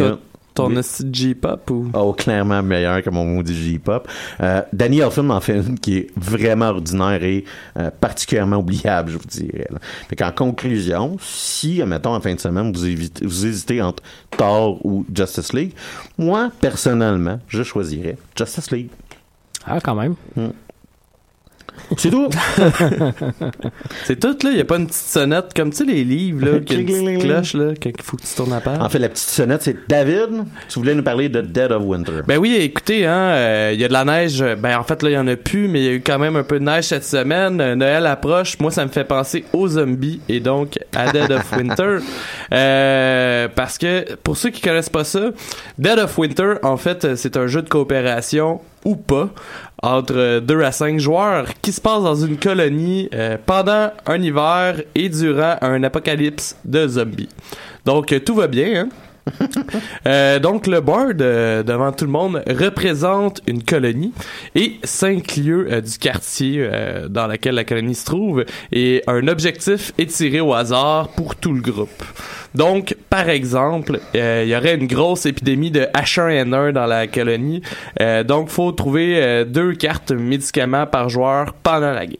Ton Oui. J-pop ou? Oh, clairement meilleur que mon maudit J-pop. Euh, Danny Elfman en fait une qui est vraiment ordinaire et euh, particulièrement oubliable, je vous dirais. Là. Fait qu'en conclusion, si, mettons, en fin de semaine, vous, évitez- vous hésitez entre Thor ou Justice League, moi, personnellement, je choisirais Justice League. Ah, quand même. C'est tout? C'est tout, là. Il n'y a pas une petite sonnette comme, tu sais, les livres, là, qui a une petite cloche, là, qu'il faut que tu tournes la page. En fait, la petite sonnette, c'est David. Tu voulais nous parler de Dead of Winter. Ben oui, écoutez, hein, euh, il y a de la neige. Ben en fait là, il y en a plus, mais il y a eu quand même un peu de neige cette semaine. Euh, Noël approche. Moi, ça me fait penser aux zombies et donc à Dead of Winter, Euh, parce que pour ceux qui connaissent pas ça, Dead of Winter, en fait, c'est un jeu de coopération ou pas entre 2 à 5 joueurs qui se passe dans une colonie euh, pendant un hiver et durant un apocalypse de zombies. Donc euh, tout va bien, hein? Euh, donc le board euh, devant tout le monde représente une colonie et cinq lieux euh, du quartier dans lequel la colonie se trouve et un objectif est tiré au hasard pour tout le groupe. Donc par exemple, euh, il y aurait une grosse épidémie de H1N1 dans la colonie. Euh, donc faut trouver euh, deux cartes médicaments par joueur pendant la game.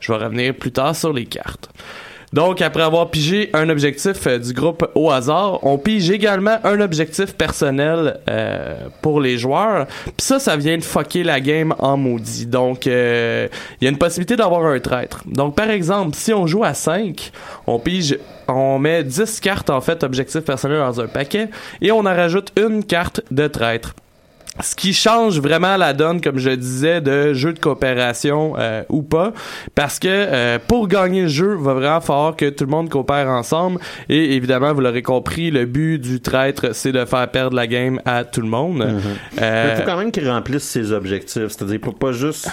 Je vais revenir plus tard sur les cartes. Donc, après avoir pigé un objectif euh, du groupe au hasard, on pige également un objectif personnel euh, pour les joueurs. Puis ça, ça vient de fucker la game en maudit. Donc, euh, il y a une possibilité d'avoir un traître. Donc, par exemple, si on joue à 5, on pige, on met 10 cartes, en fait, objectif personnel dans un paquet, et on en rajoute une carte de traître. Ce qui change vraiment la donne, comme je disais, de jeu de coopération euh, ou pas, parce que euh, pour gagner le jeu, il va vraiment falloir que tout le monde coopère ensemble. Et évidemment, vous l'aurez compris, le but du traître, c'est de faire perdre la game à tout le monde. Mais Euh, il faut quand même qu'il remplisse ses objectifs. C'est-à-dire, pas juste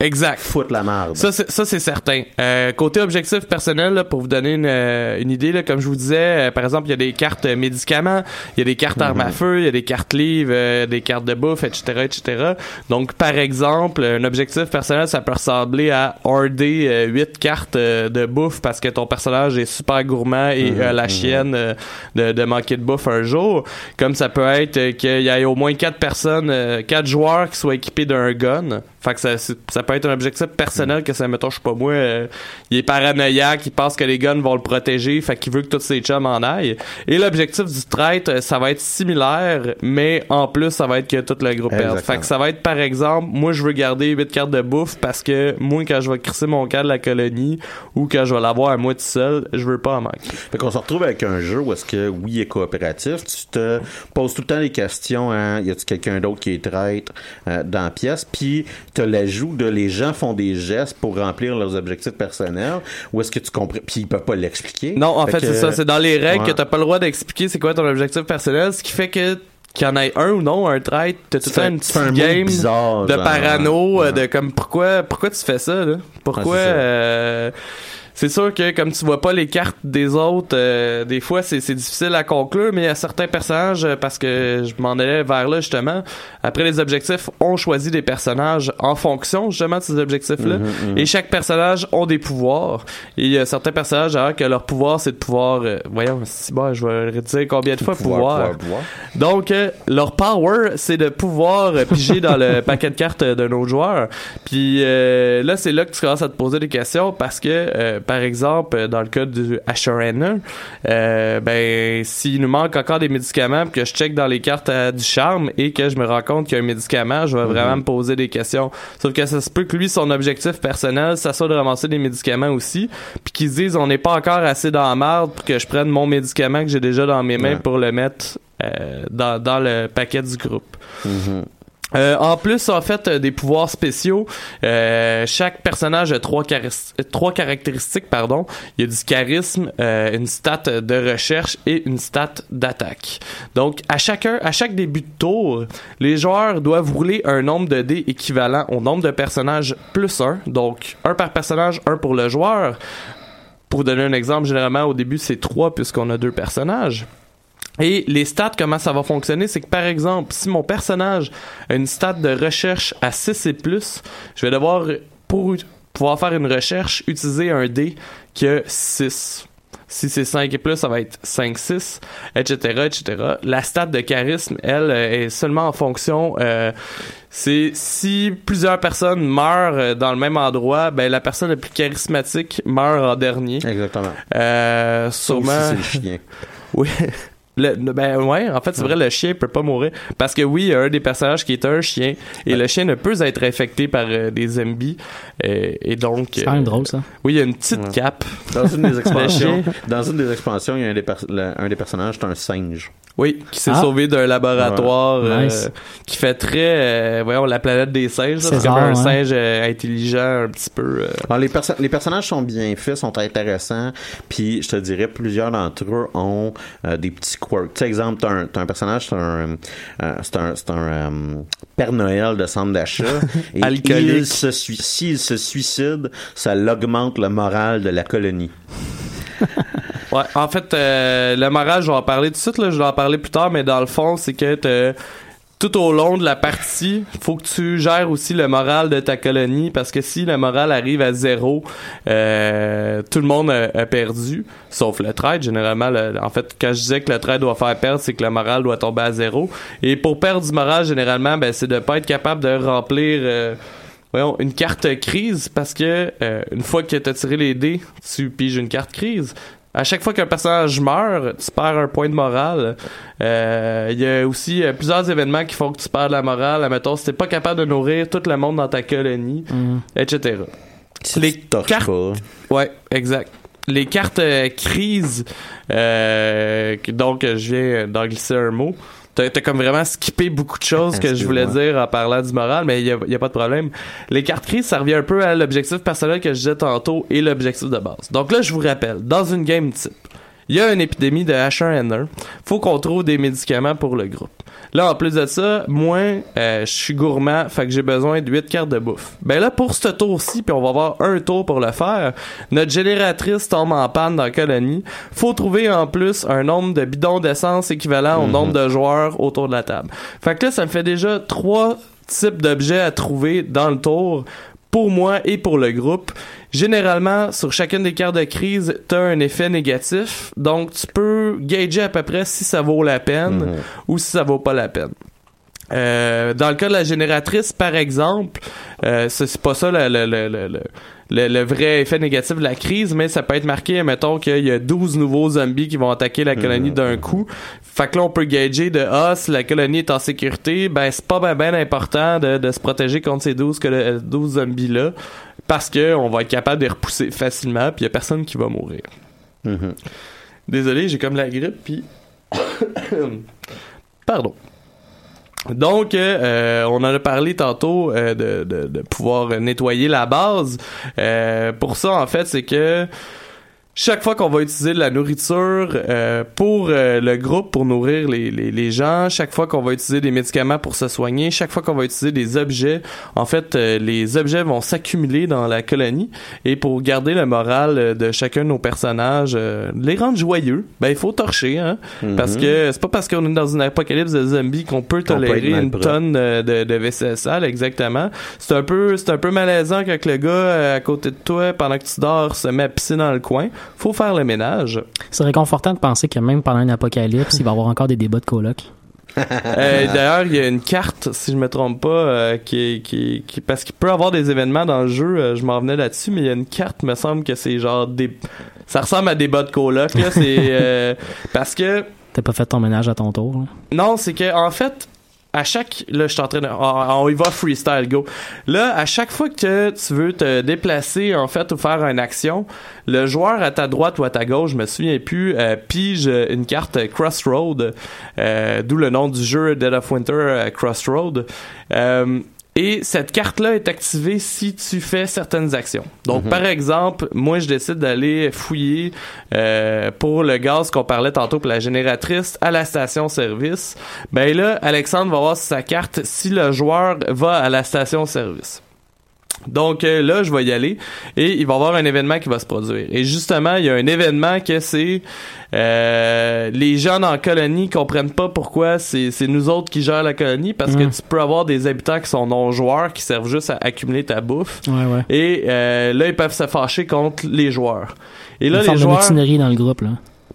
exact. foutre la merde. Ça, c'est, ça, c'est certain. Euh, côté objectif personnel, là, pour vous donner une, euh, une idée, là, comme je vous disais, euh, par exemple, il y a des cartes euh, médicaments, il y a des cartes armes à feu, il y a des cartes livres, euh, des cartes de bouffe, etc., etc. Donc, par exemple, un objectif personnel, ça peut ressembler à euh, 8 cartes de bouffe parce que ton personnage est super gourmand et Mhm, euh, la mhm. chienne euh, de, de manquer de bouffe un jour. Comme ça peut être qu'il y ait au moins quatre personnes, euh, quatre joueurs qui soient équipés d'un gun. Fait que ça, ça peut être un objectif personnel que ça me touche pas moi. euh, il est paranoïaque, il pense que les guns vont le protéger, fait qu'il veut que tous ses chums en aillent. Et l'objectif du traître, ça va être similaire, mais en plus, ça va être que tout le groupe perde. Fait que ça va être par exemple, moi je veux garder 8 cartes de bouffe parce que moi quand je vais crisser mon cas de la colonie ou quand je vais l'avoir à moi tout seul, je veux pas en manquer. Fait qu'on se retrouve avec un jeu où est-ce que, oui, est coopératif. Tu te poses tout le temps les questions, hein, y a-tu quelqu'un d'autre qui est traître euh, dans la pièce? Puis, t'as l'ajout de les les gens font des gestes pour remplir leurs objectifs personnels ou est-ce que tu comprends? Puis ils peuvent pas l'expliquer Non, en fait, que- c'est ça. C'est dans les règles Ouais. que t'as pas le droit d'expliquer c'est quoi ton objectif personnel, ce qui fait que qu'il y en ait un ou non, un trait, t'as tout fais- une un game bizarre, de genre, parano, ouais. euh, de comme pourquoi pourquoi tu fais ça là? Pourquoi Ouais, c'est sûr que comme tu vois pas les cartes des autres, euh, des fois c'est c'est difficile à conclure, mais il y a certains personnages euh, parce que je m'en allais vers là justement. Après les objectifs, on choisit des personnages en fonction justement de ces objectifs-là, Mhm, et chaque personnage ont des pouvoirs. Et il y a certains personnages alors que leur pouvoir c'est de pouvoir, euh, voyons, si bon, je vais le dire combien de fois pouvoir. pouvoir, pouvoir. Donc, euh, leur power, c'est de pouvoir piger dans le paquet de cartes d'un autre joueur. Puis euh, là, c'est là que tu commences à te poser des questions parce que, euh, par exemple, euh, dans le cas du Asherana, euh, ben, s'il nous manque encore des médicaments, puis que je check dans les cartes euh, du charme et que je me rends compte qu'il y a un médicament, je vais vraiment me poser des questions. Sauf que ça se peut que lui, son objectif personnel, ça soit de ramasser des médicaments aussi, puis qu'ils se disent, on n'est pas encore assez dans la merde pour que je prenne mon médicament que j'ai déjà dans mes mains Ouais. pour le mettre euh, dans, dans le paquet du groupe. Mhm. Euh, en plus, en fait, euh, des pouvoirs spéciaux. euh, chaque personnage a trois, caractéristiques. Pardon. Il y a du charisme, une stat de recherche et une stat d'attaque. Donc, à chacun, à chaque début de tour, les joueurs doivent rouler un nombre de dés équivalent au nombre de personnages plus un. Donc, un par personnage, un pour le joueur. Pour donner un exemple, généralement au début c'est trois puisqu'on a deux personnages. Et les stats, comment ça va fonctionner, c'est que par exemple, si mon personnage a une stat de recherche à 6 et plus, je vais devoir, pour pouvoir faire une recherche, utiliser un dé qui a 6. Si c'est 5 et plus, ça va être 5, 6, etc., etc. La stat de charisme, elle, euh, est seulement en fonction, euh, c'est si plusieurs personnes meurent euh, dans le même endroit, ben la personne la plus charismatique meurt en dernier. Exactement. Euh, sûrement. si c'est le chien. Oui. Le, ben ouais, en fait, c'est vrai, le chien peut pas mourir. Parce que oui, il y a un des personnages qui est un chien. Et le chien ne peut être infecté par euh, des zombies. Euh, et donc. C'est quand même drôle, ça. Oui, il y a une petite Ouais. cape. Dans une des expansions, dans une des expansions, il y a un des, le- un des personnages, c'est un singe. Oui, qui s'est Ah. sauvé d'un laboratoire Ouais. euh, Nice. qui fait très, euh, voyons, la planète des singes. C'est comme un ouais. singe euh, intelligent, un petit peu. euh, Alors, les, perso- les personnages sont bien faits, sont intéressants, puis je te dirais, plusieurs d'entre eux ont euh, des petits quirks. Tu sais, exemple, t'as un, un personnage, c'est un, euh, un, euh, Père Noël de centre d'achat, et Alcoolique. il se s'il se suicide, ça l'augmente le moral de la colonie. Ouais, en fait, euh, le moral, je vais en parler tout de suite, là, je vais en parler plus tard, mais dans le fond, c'est que t'as- tout au long de la partie, faut que tu gères aussi le moral de ta colonie, parce que si le moral arrive à zéro, euh, tout le monde a, perdu, sauf le trade. Généralement, le- en fait, quand je disais que le trade doit faire perdre, c'est que le moral doit tomber à zéro. Et pour perdre du moral, généralement, ben, c'est de pas être capable de remplir... euh, voyons, une carte crise parce que euh, une fois que tu as tiré les dés, tu piges une carte crise. À chaque fois qu'un personnage meurt, tu perds un point de morale. Euh, Il y a aussi euh, plusieurs événements qui font que tu perds de la morale. Admettons, si t'es pas capable de nourrir tout le monde dans ta colonie, Mhm. etc. Les cartes- pas. Ouais, exact. Les cartes euh, crises, donc je viens d'en glisser un mot. T'as comme vraiment skippé beaucoup de choses que je voulais dire en parlant du moral, mais il y a, y a pas de problème. Les cartes crises, ça revient un peu à l'objectif personnel que je disais tantôt et l'objectif de base. Donc là, je vous rappelle, dans une game type, il y a une épidémie de H1N1. Faut qu'on trouve des médicaments pour le groupe. Là, en plus de ça, moi, euh, je suis gourmand, fait que j'ai besoin de 8 cartes de bouffe. Ben là, pour ce tour-ci, puis on va avoir un tour pour le faire, notre génératrice tombe en panne dans la colonie. Faut trouver en plus un nombre de bidons d'essence équivalent au nombre de joueurs autour de la table. Fait que là, ça me fait déjà trois types d'objets à trouver dans le tour pour moi et pour le groupe. Généralement, sur chacune des cartes de crise, tu as un effet négatif. Donc, tu peux gager à peu près si ça vaut la peine ou si ça vaut pas la peine. Euh, dans le cas de la génératrice, par exemple, euh, c'est pas ça le, le, le, le, vrai effet négatif de la crise, mais ça peut être marqué, mettons qu'il y a 12 nouveaux zombies qui vont attaquer la colonie d'un coup. Fait que là, on peut gager de Ah, si la colonie est en sécurité, ben c'est pas ben, ben important de, de se protéger contre ces 12, colo- 12 zombies-là, parce que on va être capable de les repousser facilement, puis il y a personne qui va mourir. Mhm. Désolé, j'ai comme la grippe, puis... Pardon. Donc, euh, on en a parlé tantôt euh, de, de, de pouvoir nettoyer la base. Euh, pour ça, en fait, c'est que chaque fois qu'on va utiliser de la nourriture euh, pour euh, le groupe, pour nourrir les, les, les gens, chaque fois qu'on va utiliser des médicaments pour se soigner, chaque fois qu'on va utiliser des objets, en fait, euh, les objets vont s'accumuler dans la colonie. Et pour garder le moral euh, de chacun de nos personnages, euh, les rendre joyeux, ben il faut torcher, hein, Mhm. parce que c'est pas parce qu'on est dans une apocalypse de zombies qu'on peut tolérer une tonne euh, de, de vaisselle sale, exactement. C'est un peu, c'est un peu malaisant quand le gars à côté de toi, pendant que tu dors, se met à pisser dans le coin. Faut faire le ménage. C'est réconfortant de penser que même pendant une apocalypse, il va y avoir encore des débats de coloc. Euh, D'ailleurs, il y a une carte, si je me trompe pas, euh, qui, qui, qui, parce qu'il peut avoir des événements dans le jeu. euh, je m'en venais là-dessus, mais il y a une carte, me semble que c'est genre des, ça ressemble à des bas de coloc. Là, c'est parce que T'as pas fait ton ménage à ton tour. là. Non, c'est que en fait, à chaque là, je suis en train de on y va freestyle go. Là, à chaque fois que tu veux te déplacer en fait ou faire une action, le joueur à ta droite ou à ta gauche, je me souviens plus, euh, pige une carte Crossroad, euh, d'où le nom du jeu Dead of Winter euh, Crossroad. Et cette carte-là est activée si tu fais certaines actions. Donc, par exemple, moi, je décide d'aller fouiller euh, pour le gaz qu'on parlait tantôt pour la génératrice à la station-service. Ben là, Alexandre va voir sur sa carte si le joueur va à la station-service. Donc euh, là, je vais y aller et il va y avoir un événement qui va se produire. Et justement, il y a un événement que c'est euh, les gens dans la colonie comprennent pas pourquoi c'est nous autres qui gèrent la colonie parce que Mm. tu peux avoir des habitants qui sont non joueurs qui servent juste à accumuler ta bouffe. Ouais, ouais. Et euh, là, ils peuvent se fâcher contre les joueurs. Et là, une les forme joueurs. dans le groupe, là.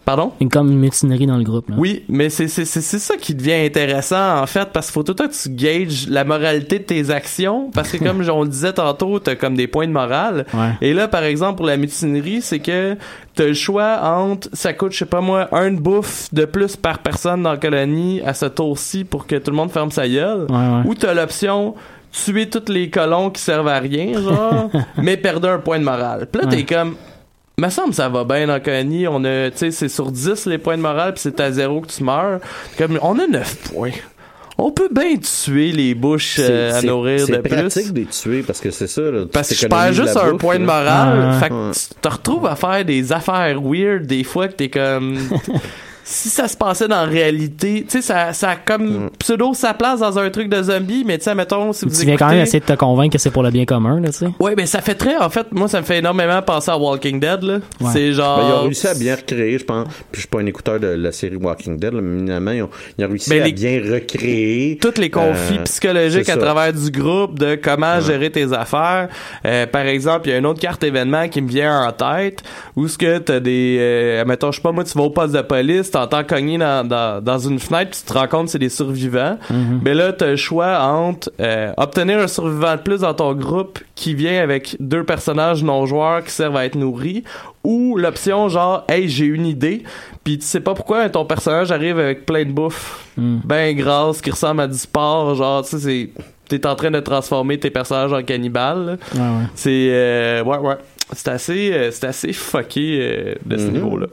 Pardon? Une comme une mutinerie dans le groupe, là. Oui, mais c'est c'est c'est c'est ça qui devient intéressant en fait parce qu'il faut tout le temps que tu gages la moralité de tes actions parce que comme on le disait tantôt, t'as comme des points de morale. Ouais. Et là par exemple pour la mutinerie, c'est que t'as le choix entre ça coûte je sais pas moi un de bouffe de plus par personne dans la colonie à ce tour-ci pour que tout le monde ferme sa gueule Ouais, ouais. ou t'as l'option tuer tous les colons qui servent à rien genre mais perdre un point de morale. Puis là t'es comme me semble que ça va bien dans colonie. On a, tu sais, c'est sur 10 les points de morale, puis c'est à 0 que tu meurs. Comme, on a 9 points. On peut bien tuer les bouches euh, à C'est- nourrir c'est de pratique plus. de les tuer parce que c'est ça. Là, Parce que je perds juste un bouffe, point de morale. Fait que Ouais. tu te retrouves à faire des affaires weird des fois que t'es comme. si ça se passait dans la réalité, tu sais, ça, ça a comme pseudo sa place dans un truc de zombie, mais tu sais, mettons, si vous Tu viens quand même essayer de te convaincre que c'est pour le bien commun, là, tu sais. Ouais, mais ça fait très, en fait, moi, ça me fait énormément penser à Walking Dead, là. Ouais. C'est genre. Ben, ils ont réussi à bien recréer, je pense. Puis je suis pas un écouteur de la série Walking Dead, là, mais finalement, ils ont, ils ont réussi Ben, à les- bien recréer. tous les conflits Euh, psychologiques c'est à ça. travers du groupe, de comment gérer tes affaires. Euh, par exemple, il y a une autre carte événement qui me vient en tête, où ce que t'as des, euh, mettons, je sais pas moi, tu vas au poste de police, t'entends cogner dans, dans, dans une fenêtre, puis tu te rends compte que c'est des survivants. Mais là, t'as le choix entre euh, obtenir un survivant de plus dans ton groupe qui vient avec deux personnages non joueurs qui servent à être nourris, ou l'option genre, hey, j'ai une idée, puis tu sais pas pourquoi ton personnage arrive avec plein de bouffe Mm. ben grasse qui ressemble à du sport genre tu sais c'est t'es en train de transformer tes personnages en cannibales là. Ouais, ouais. c'est euh, ouais ouais c'est assez euh, c'est assez fucké euh, de ce Mhm. niveau là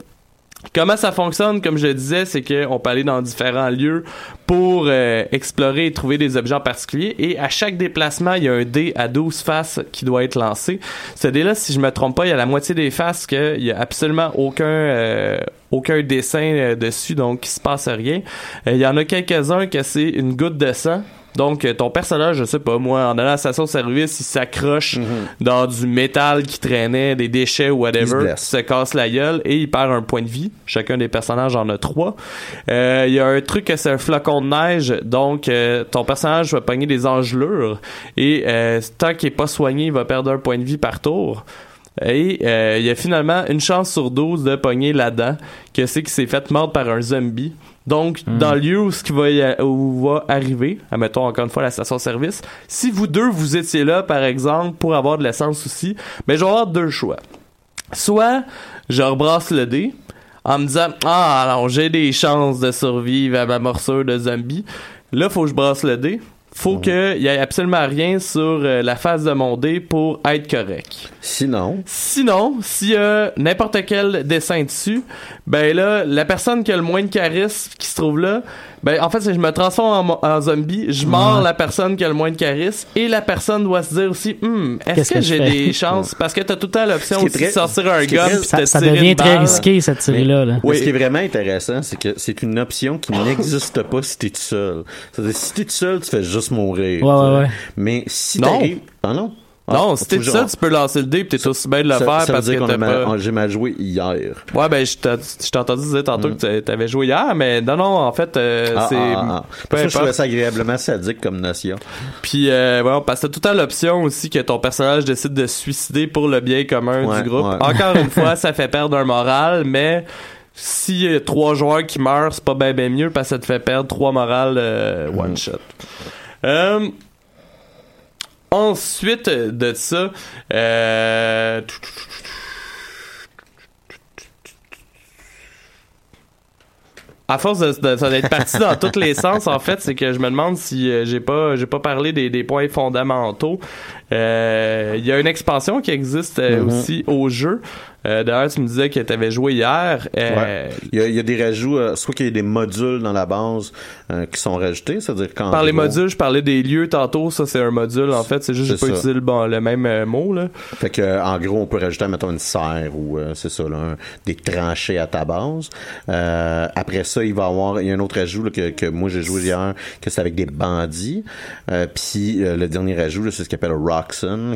Comment ça fonctionne, comme je le disais, c'est qu'on peut aller dans différents lieux pour euh, explorer et trouver des objets en particulier. Et à chaque déplacement, il y a un dé à 12 faces qui doit être lancé. Ce dé-là, si je me trompe pas, il y a la moitié des faces qu'il y a absolument aucun euh, aucun dessin euh, dessus, donc il se passe rien. Euh, Il y en a quelques-uns que c'est une goutte de sang. Donc, euh, ton personnage, je sais pas, moi, en allant à la station-service, il s'accroche dans du métal qui traînait, des déchets ou Il whatever, blesse. se casse la gueule et il perd un point de vie. Chacun des personnages en a trois. Euh, Il y a un truc que c'est un flocon de neige, donc euh, ton personnage va pogner des engelures et euh, tant qu'il est pas soigné, il va perdre un point de vie par tour. Et euh, il y a finalement une chance sur 12 de pogner là-dedans que c'est qu'il s'est fait mordre par un zombie. Donc, dans le lieu où ce qui va, y a- où va arriver, admettons encore une fois la station-service, si vous deux vous étiez là, par exemple, pour avoir de l'essence aussi, ben je vais avoir deux choix. Soit je rebrasse le dé en me disant Ah alors j'ai des chances de survivre à ma morsure de zombie. Là, faut que je brasse le dé. Faut qu'il y ait absolument rien sur euh, la face de mon dé pour être correct. Sinon, Sinon, s'il y a n'importe quel dessin dessus, ben là, la personne qui a le moins de charisme qui se trouve là, ben en fait, si je me transforme en, zombie, je mords Ouais. la personne qui a le moins de charisme et la personne doit se dire aussi, Hum, est-ce que, j'ai des chances? Parce que t'as tout le temps l'option aussi très- de sortir un gun Ça, ça devient une très risqué, cette série-là. là. Mais Ce qui est vraiment intéressant, c'est que c'est une option qui n'existe pas si t'es tout seul. C'est-à-dire, si t'es tout seul, tu fais juste mourir. Ouais, ouais, ouais. Mais si Non. t'arrives... Ah non? Ah, Non, si t'es que ça, je- tu peux lancer le dé pis t'es aussi bien de le ça, faire ça parce dire que t'as pas... j'ai mal joué hier. Ouais, ben, je t'ai je t'ai entendu dire tantôt que t'a- t'avais joué hier, mais non, non, en fait, euh, Ah, c'est... ah, ah. Parce que je trouvais ça agréablement sadique comme notion. Puis, euh, parce que t'as tout temps l'option aussi que ton personnage décide de se suicider pour le bien commun Ouais, du groupe. ouais. Encore une fois, ça fait perdre un moral, mais s'il y a trois joueurs qui meurent, c'est pas bien ben mieux parce que ça te fait perdre trois morales euh, Mm. one shot. Euh, ensuite de ça, euh, à force de, d'être parti dans tous les sens, en fait, c'est que je me demande si euh, j'ai pas j'ai pas parlé des, des points fondamentaux. Euh, Il y a une expansion qui existe euh, Mhm. aussi au jeu. Euh, D'ailleurs, tu me disais que tu avais joué hier. Euh, Ouais. Il, y a, y a des rajouts, euh, soit qu'il y ait des modules dans la base qui sont rajoutés, c'est-à-dire quand Par les modules, je parlais des lieux tantôt. Ça, c'est un module, en fait. C'est juste que j'ai pas ça. utilisé le, bon, le même mot. Là. Fait que en gros, on peut rajouter mettons une serre ou c'est ça là, un- des tranchées à ta base. Après ça, il va y avoir il y a un autre ajout là, que, que moi j'ai joué hier que c'est avec des bandits. Puis le dernier ajout c'est ce qu'on appelle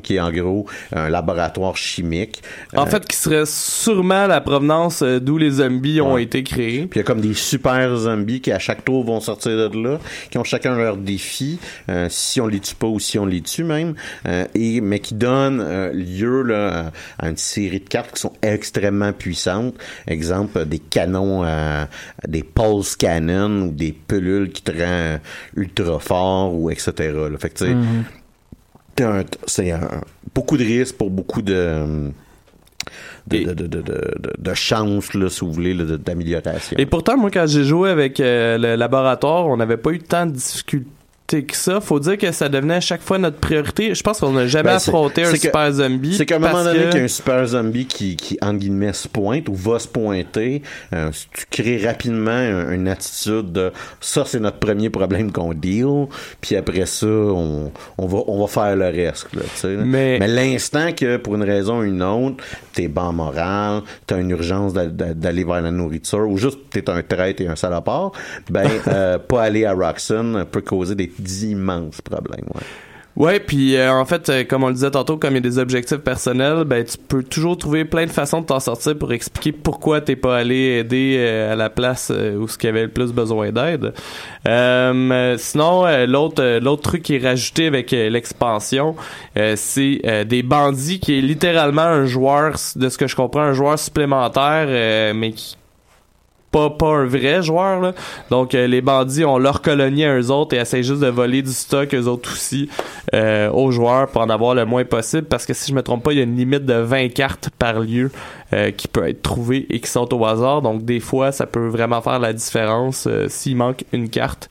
Qui est en gros un laboratoire chimique. En Euh, fait, qui serait sûrement la provenance euh, d'où les zombies ont Ouais. été créés. Puis il y a comme des super zombies qui à chaque tour vont sortir de là, qui ont chacun leur défi, euh, si on les tue pas ou si on les tue même, euh, et mais qui donnent lieu là, à une série de cartes qui sont extrêmement puissantes. Exemple, des canons, des pulse cannon ou des pelules qui te rendent ultra fort ou etc. là. Fait que tu sais, t'as un- c'est un- beaucoup de risques pour beaucoup de de, de, de, de, chance, là, si vous voulez, d'amélioration. Et pourtant, moi, quand j'ai joué avec euh, le laboratoire, on n'avait pas eu tant de difficultés que ça. Faut dire que ça devenait à chaque fois notre priorité. Je pense qu'on n'a jamais Ben, affronté un que- super zombie. C'est qu'à un moment donné qu'il y a un super zombie qui, qui entre guillemets, se pointe ou va se pointer, euh, tu crées rapidement un- une attitude de ça, c'est notre premier problème qu'on deal, puis après ça, on, on, va, on va faire le reste. Là. Mais- Mais l'instant que, pour une raison ou une autre, t'es bas moral, t'as une urgence d'a- d'a- d'aller vers la nourriture, ou juste t'es un traître et un salopard, ben, euh, pas aller à Roxon peut causer des immenses problèmes. Ouais. Ouais, puis euh, en fait, euh, comme on le disait tantôt, comme il y a des objectifs personnels, ben tu peux toujours trouver plein de façons de t'en sortir pour expliquer pourquoi t'es pas allé aider euh, à la place euh, où ce qui avait le plus besoin d'aide. Euh, sinon, euh, l'autre l'autre truc qui est rajouté avec l'expansion, c'est des bandits qui est littéralement un joueur, de ce que je comprends, un joueur supplémentaire, mais qui pas, pas un vrai joueur. Là. Donc, euh, les bandits ont leur colonie à eux autres et essayent juste de voler du stock eux autres aussi euh, aux joueurs pour en avoir le moins possible. Parce que si je me trompe pas, il y a une limite de 20 cartes par lieu euh, qui peut être trouvée et qui sont au hasard. Donc, des fois, ça peut vraiment faire la différence euh, s'il manque une carte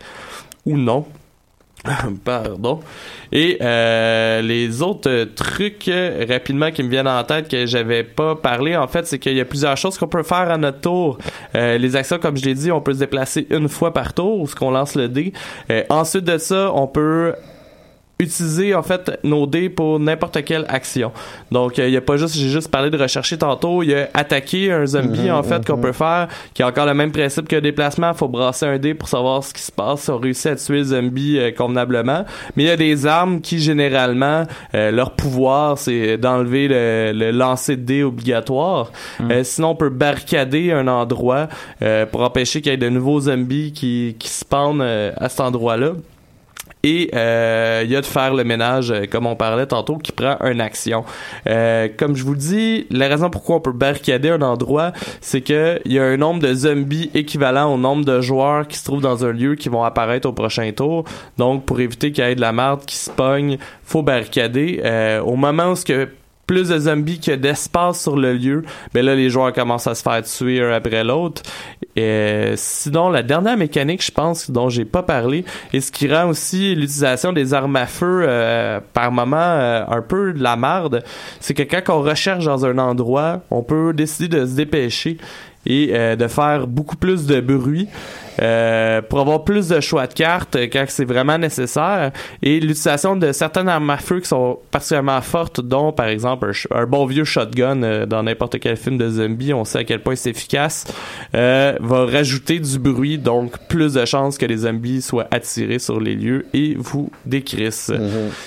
ou non. Pardon. Et euh, les autres trucs euh, rapidement qui me viennent en tête que j'avais pas parlé, en fait, c'est qu'il y a plusieurs choses qu'on peut faire à notre tour. Euh, les actions, comme je l'ai dit, on peut se déplacer une fois par tour, ce qu'on lance le dé. Euh, ensuite de ça, on peut utiliser en fait nos dés pour n'importe quelle action. Donc il y a pas juste j'ai juste parlé de rechercher tantôt, il y a attaquer un zombie Mhm, en fait qu'on mhm. peut faire qui a encore le même principe que déplacement, faut brasser un dé pour savoir ce qui se passe, si on réussit à tuer le zombie euh, convenablement. Mais il y a des armes qui généralement euh, leur pouvoir c'est d'enlever le, le lancer de dés obligatoire. Euh, sinon on peut barricader un endroit euh, pour empêcher qu'il y ait de nouveaux zombies qui qui spawnent euh, à cet endroit-là. Et euh, il y a de faire le ménage, euh, comme on parlait tantôt, qui prend une action. Euh, comme je vous dis, la raison pourquoi on peut barricader un endroit, c'est que il y a un nombre de zombies équivalent au nombre de joueurs qui se trouvent dans un lieu qui vont apparaître au prochain tour. Donc, pour éviter qu'il y ait de la merde qui se pogne, faut barricader. Euh, au moment où ce que plus de zombies que d'espace sur le lieu, ben là les joueurs commencent à se faire tuer un après l'autre. Et sinon la dernière mécanique, je pense dont j'ai pas parlé, et ce qui rend aussi l'utilisation des armes à feu euh, par moment euh, un peu de la marde, c'est que quand on recherche dans un endroit, on peut décider de se dépêcher et euh, de faire beaucoup plus de bruit euh, pour avoir plus de choix de cartes quand c'est vraiment nécessaire. Et l'utilisation de certaines armes à feu qui sont particulièrement fortes dont par exemple un, un bon vieux shotgun euh, dans n'importe quel film de zombie on sait à quel point c'est efficace euh, va rajouter du bruit donc plus de chances que les zombies soient attirés sur les lieux et vous décrissent.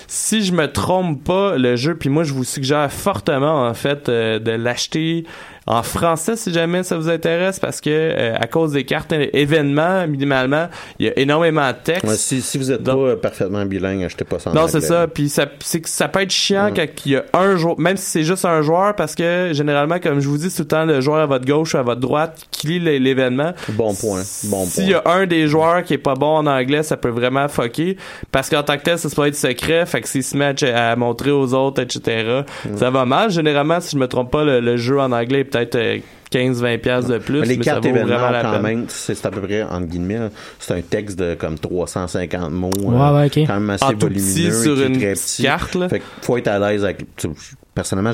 Si je me trompe pas le jeu puis moi je vous suggère fortement en fait euh, de l'acheter en français si jamais ça vous intéresse parce que euh, à cause des cartes événements minimalement il y a énormément de texte Ouais, si, si vous êtes Donc- pas parfaitement bilingue, achetez pas ça en non, c'est ça. Puis ça, c'est que ça peut être chiant quand il y a un joueur, même si c'est juste un joueur, parce que généralement, comme je vous dis, tout le temps le joueur à votre gauche ou à votre droite qui lit l'é- l'événement. Bon point. Bon S'il y a un des joueurs qui est pas bon en anglais, ça peut vraiment fucker. Parce qu'en tant que tel, ça peut être secret. Fait que s'il se met à, montrer aux autres, etc., Mm. ça va mal. Généralement, si je me trompe pas, le, le jeu en anglais est peut-être euh, 15-20$ piastres de plus. Mais les mais ça cartes vaut vraiment la quand peine. même, c'est à peu près, entre guillemets, c'est un texte de comme 350 mots. Ouais, ouais, ok. Quand même assez En tout petit volumineux. sur une très petit. carte, là. Fait que faut être à l'aise avec. tu- Personnellement,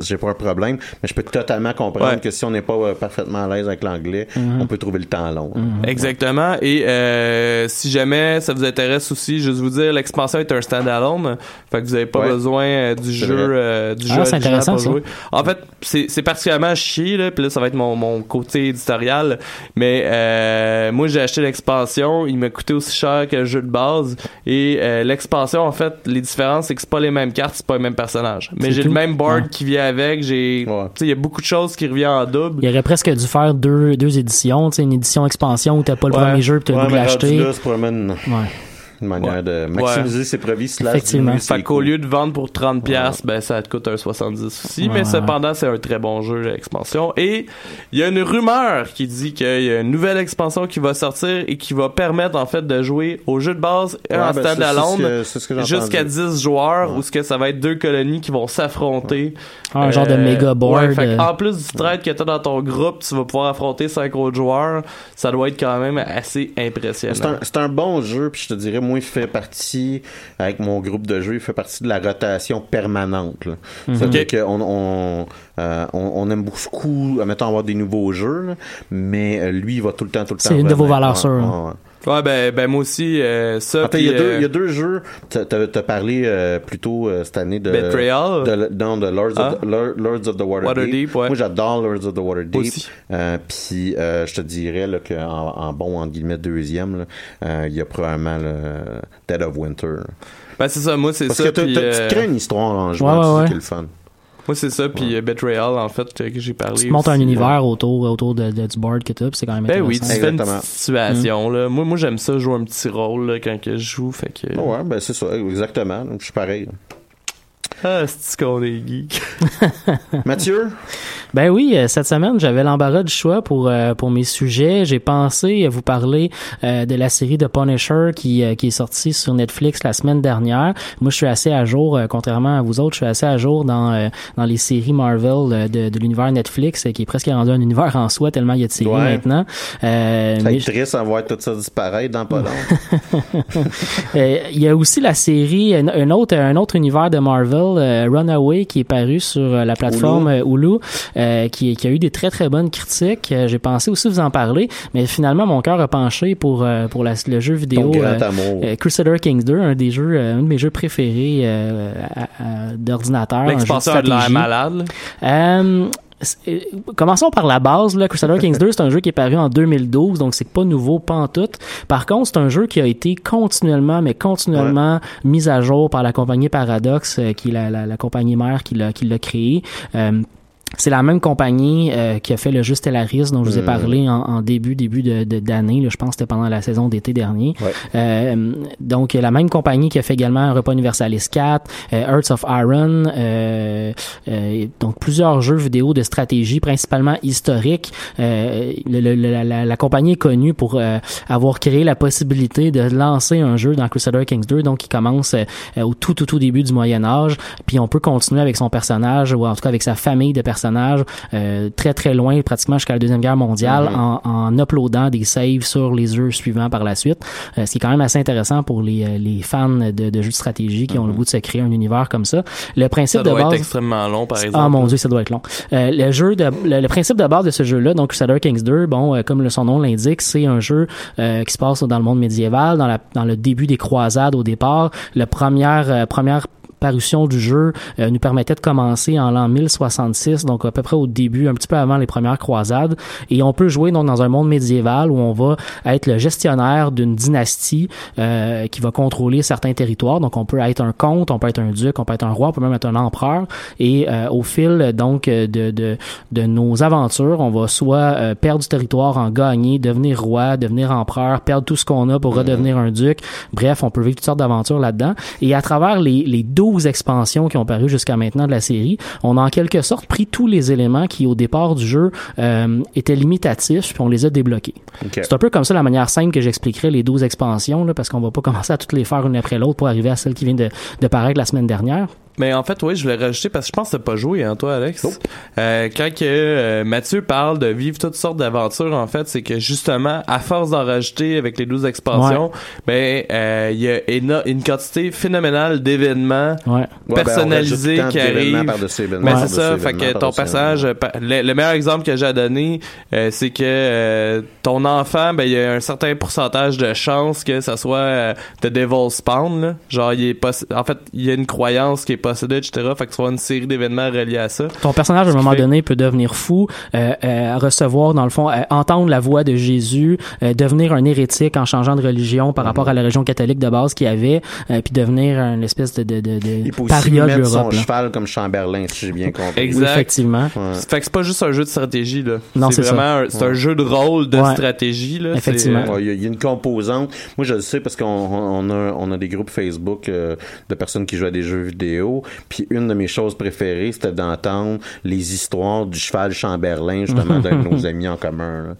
j'ai pas un problème, mais je peux totalement comprendre Ouais. que si on n'est pas euh, parfaitement à l'aise avec l'anglais, on peut trouver le temps long. Exactement. Et euh, si jamais ça vous intéresse aussi, juste vous dire, l'expansion est un standalone. Fait que vous avez pas Ouais. besoin euh, du jeu euh, du Ah, jeu c'est original intéressant, pour ça. jouer. En fait, c'est c'est particulièrement chier là, puis là ça va être mon, mon côté éditorial, mais euh, moi j'ai acheté l'expansion, il m'a coûté aussi cher que le jeu de base et euh, l'expansion en fait, les différences c'est que c'est pas les mêmes cartes, c'est pas les mêmes personnages. Mais j'ai le même board Ouais. qui vient avec, j'ai Ouais. tu sais il y a beaucoup de choses qui reviennent en double. Il aurait presque dû faire deux, deux éditions, tu sais, une édition expansion où t'as pas le Ouais. premier jeu pis t'as le goût de l'acheter. Une, Ouais. manière Ouais. de maximiser ses profits slash Effectivement. Fait qu'au lieu de vendre pour 30$, piastres, ben ça te coûte un 70$ aussi. Ouais, mais ouais. cependant, c'est un très bon jeu, l'expansion. Et il y a une rumeur qui dit qu'il y a une nouvelle expansion qui va sortir et qui va permettre, en fait, de jouer au jeu de base et Ouais, en ben, ce que j'ai jusqu'à entendu. 10 joueurs Ouais. où ce que ça va être deux colonies qui vont s'affronter. Ah, un genre de Euh, méga board. ouais, fait euh. en plus du trade que t'as dans ton groupe, tu vas pouvoir affronter cinq autres joueurs. Ça doit être quand même assez impressionnant. C'est un, c'est un bon jeu, puis je te dirais, moi, il fait partie, avec mon groupe de jeu, il fait partie de la rotation permanente. là. C'est-à-dire Ok. qu'on on, euh, on, on aime beaucoup, mettons, avoir des nouveaux jeux, là, mais euh, lui, il va tout le temps, tout le temps. C'est une de vos valeurs sûres. Ouais, ben, ben moi aussi, euh, ça. Attends, il y, a puis, deux, euh, il y a deux jeux. T'as t'as parlé euh, plutôt euh, cette année de. Betrayal? De, non, de Lords, Ah. of, the, Lor- Lords of the Waterdeep. Waterdeep, ouais. Moi, j'adore Lords of the Waterdeep. Aussi. Euh, Puis, euh, je te dirais là, qu'en en bon, entre guillemets, deuxième, euh, il y a probablement le Dead of Winter. là. Ben c'est ça, moi c'est Parce ça. que t'as- euh, tu crées une histoire en jouant, Ouais, ouais, c'est ouais. qui est le fun. Moi, c'est ça, puis euh, Betrayal, en fait, que, que j'ai parlé. Tu te montes un univers autour, autour de, de- du board que t'as, pis c'est quand même Ben oui, tu intéressant. fais une petite situation, là. Moi, moi j'aime ça, jouer un petit rôle, là, quand que je joue, fait que... Ouais, ben c'est ça, exactement. Je suis pareil. Ah, c'est qu'on est geek. Mathieu? Ben oui, euh, cette semaine, j'avais l'embarras du choix pour euh, pour mes sujets. J'ai pensé à vous parler euh, de la série de Punisher qui qui est sortie sur Netflix la semaine dernière. Moi, je suis assez à jour, euh, contrairement à vous autres, je suis assez à jour dans euh, dans les séries Marvel de, de l'univers Netflix, qui est presque rendu un univers en soi tellement il y a de séries Ouais. maintenant. Euh, Ça mais triste à voir tout ça disparaître dans pas long. Il y a aussi la série, un, un autre, un autre univers de Marvel, euh, Runaway, qui est paru sur euh, la plateforme Hulu, euh, qui, qui a eu des très très bonnes critiques. Euh, J'ai pensé aussi vous en parler, mais finalement mon cœur a penché pour euh, pour la- le jeu vidéo euh, euh, Crusader Kings 2, un des jeux, euh, un de mes jeux préférés euh, d'ordinateur. L'expansion de l'air malade, Euh, commençons par la base. Là. Crusader Kings 2, c'est un jeu qui est paru en 2012, donc c'est pas nouveau, pas en tout. Par contre, c'est un jeu qui a été continuellement, mais continuellement mis à jour par la compagnie Paradox, euh, qui est la, la, la compagnie mère qui l'a qui l'a créé. Euh, c'est la même compagnie euh, qui a fait le jeu Stellaris dont je vous ai Mm. parlé en, en début début de d'année. là. je pense que c'était pendant la saison d'été dernier. Ouais. Euh, donc la même compagnie qui a fait également un repas Universalis 4, euh, Hearts of Iron, euh, euh, donc plusieurs jeux vidéo de stratégie principalement historiques. Euh, le- le- la, la- la compagnie est connue pour euh, avoir créé la possibilité de lancer un jeu dans Crusader Kings 2, donc qui commence au tout tout tout début du Moyen Âge, puis on peut continuer avec son personnage ou en tout cas avec sa famille de personnages euh, très très loin, pratiquement jusqu'à la deuxième guerre mondiale, en, en uploadant des saves sur les jeux suivants par la suite, Euh, ce qui est quand même assez intéressant pour les, euh, les fans de, de jeux de stratégie qui ont le goût de se créer un univers comme ça. Le principe Ça de doit base être extrêmement long, par exemple. ah mon dieu, ça doit être long. Euh, le jeu de le, le principe de base de ce jeu-là, donc Crusader Kings 2, bon, euh, comme le, son nom l'indique, c'est un jeu euh, qui se passe dans le monde médiéval, dans la dans le début des croisades au départ. La première première parution du jeu euh, nous permettait de commencer en l'an 1066, donc à peu près au début, un petit peu avant les premières croisades. Et on peut jouer donc dans un monde médiéval où on va être le gestionnaire d'une dynastie euh, qui va contrôler certains territoires. Donc on peut être un comte, on peut être un duc, on peut être un roi, on peut même être un empereur. Et euh, au fil donc de, de, de nos aventures, on va soit perdre du territoire, en gagner, devenir roi, devenir empereur, perdre tout ce qu'on a pour redevenir un duc. Bref, on peut vivre toutes sortes d'aventures là-dedans. Et à travers les, les 12 expansions qui ont paru jusqu'à maintenant de la série, on a en quelque sorte pris tous les éléments qui au départ du jeu euh, étaient limitatifs, puis on les a débloqués. C'est un peu comme ça la manière simple que j'expliquerai les 12 expansions, là, parce qu'on va pas commencer à toutes les faire une après l'autre pour arriver à celle qui vient de, de paraître la semaine dernière. Mais en fait, oui, je voulais rajouter parce que je pense que t'as pas joué, hein, toi, Alex. Euh, quand que euh, Mathieu parle de vivre toutes sortes d'aventures, en fait, c'est que justement, à force d'en rajouter avec les 12 expansions, ben, euh, il y a une quantité phénoménale d'événements Ouais. Ouais, ben, on personnalisés rajoute qui arrivent. événements, Ben, c'est ça, fait que ton par-dessus personnage, euh, pa- le, le meilleur exemple que j'ai à donner, euh, c'est que euh, ton enfant, ben, il y a un certain pourcentage de chances que ça soit euh, de Devil Spawn, là. Genre, il est poss- en fait, il y a une croyance qui est possédée, etc. Fait que tu vas une série d'événements reliés à ça. Ton personnage, à un moment fait- donné, peut devenir fou, euh, euh, recevoir, dans le fond, euh, entendre la voix de Jésus, euh, devenir un hérétique en changeant de religion par rapport à la religion catholique de base qu'il avait, euh, puis devenir une espèce de, de, de, de Il peut aussi mettre son là. cheval comme Chamberlain, si j'ai bien compris. Exact. Oui, effectivement. Ouais. Fait que c'est pas juste un jeu de stratégie, là. Non, c'est vraiment un, c'est un jeu de rôle de Ouais. stratégie, là. Effectivement. Ouais, Il y, a- il y a une composante. Moi, je le sais parce qu'on on a, on a des groupes Facebook euh, de personnes qui jouent à des jeux vidéo. Puis une de mes choses préférées, c'était d'entendre les histoires du cheval Chamberlain, justement, d'un de nos amis en commun. là.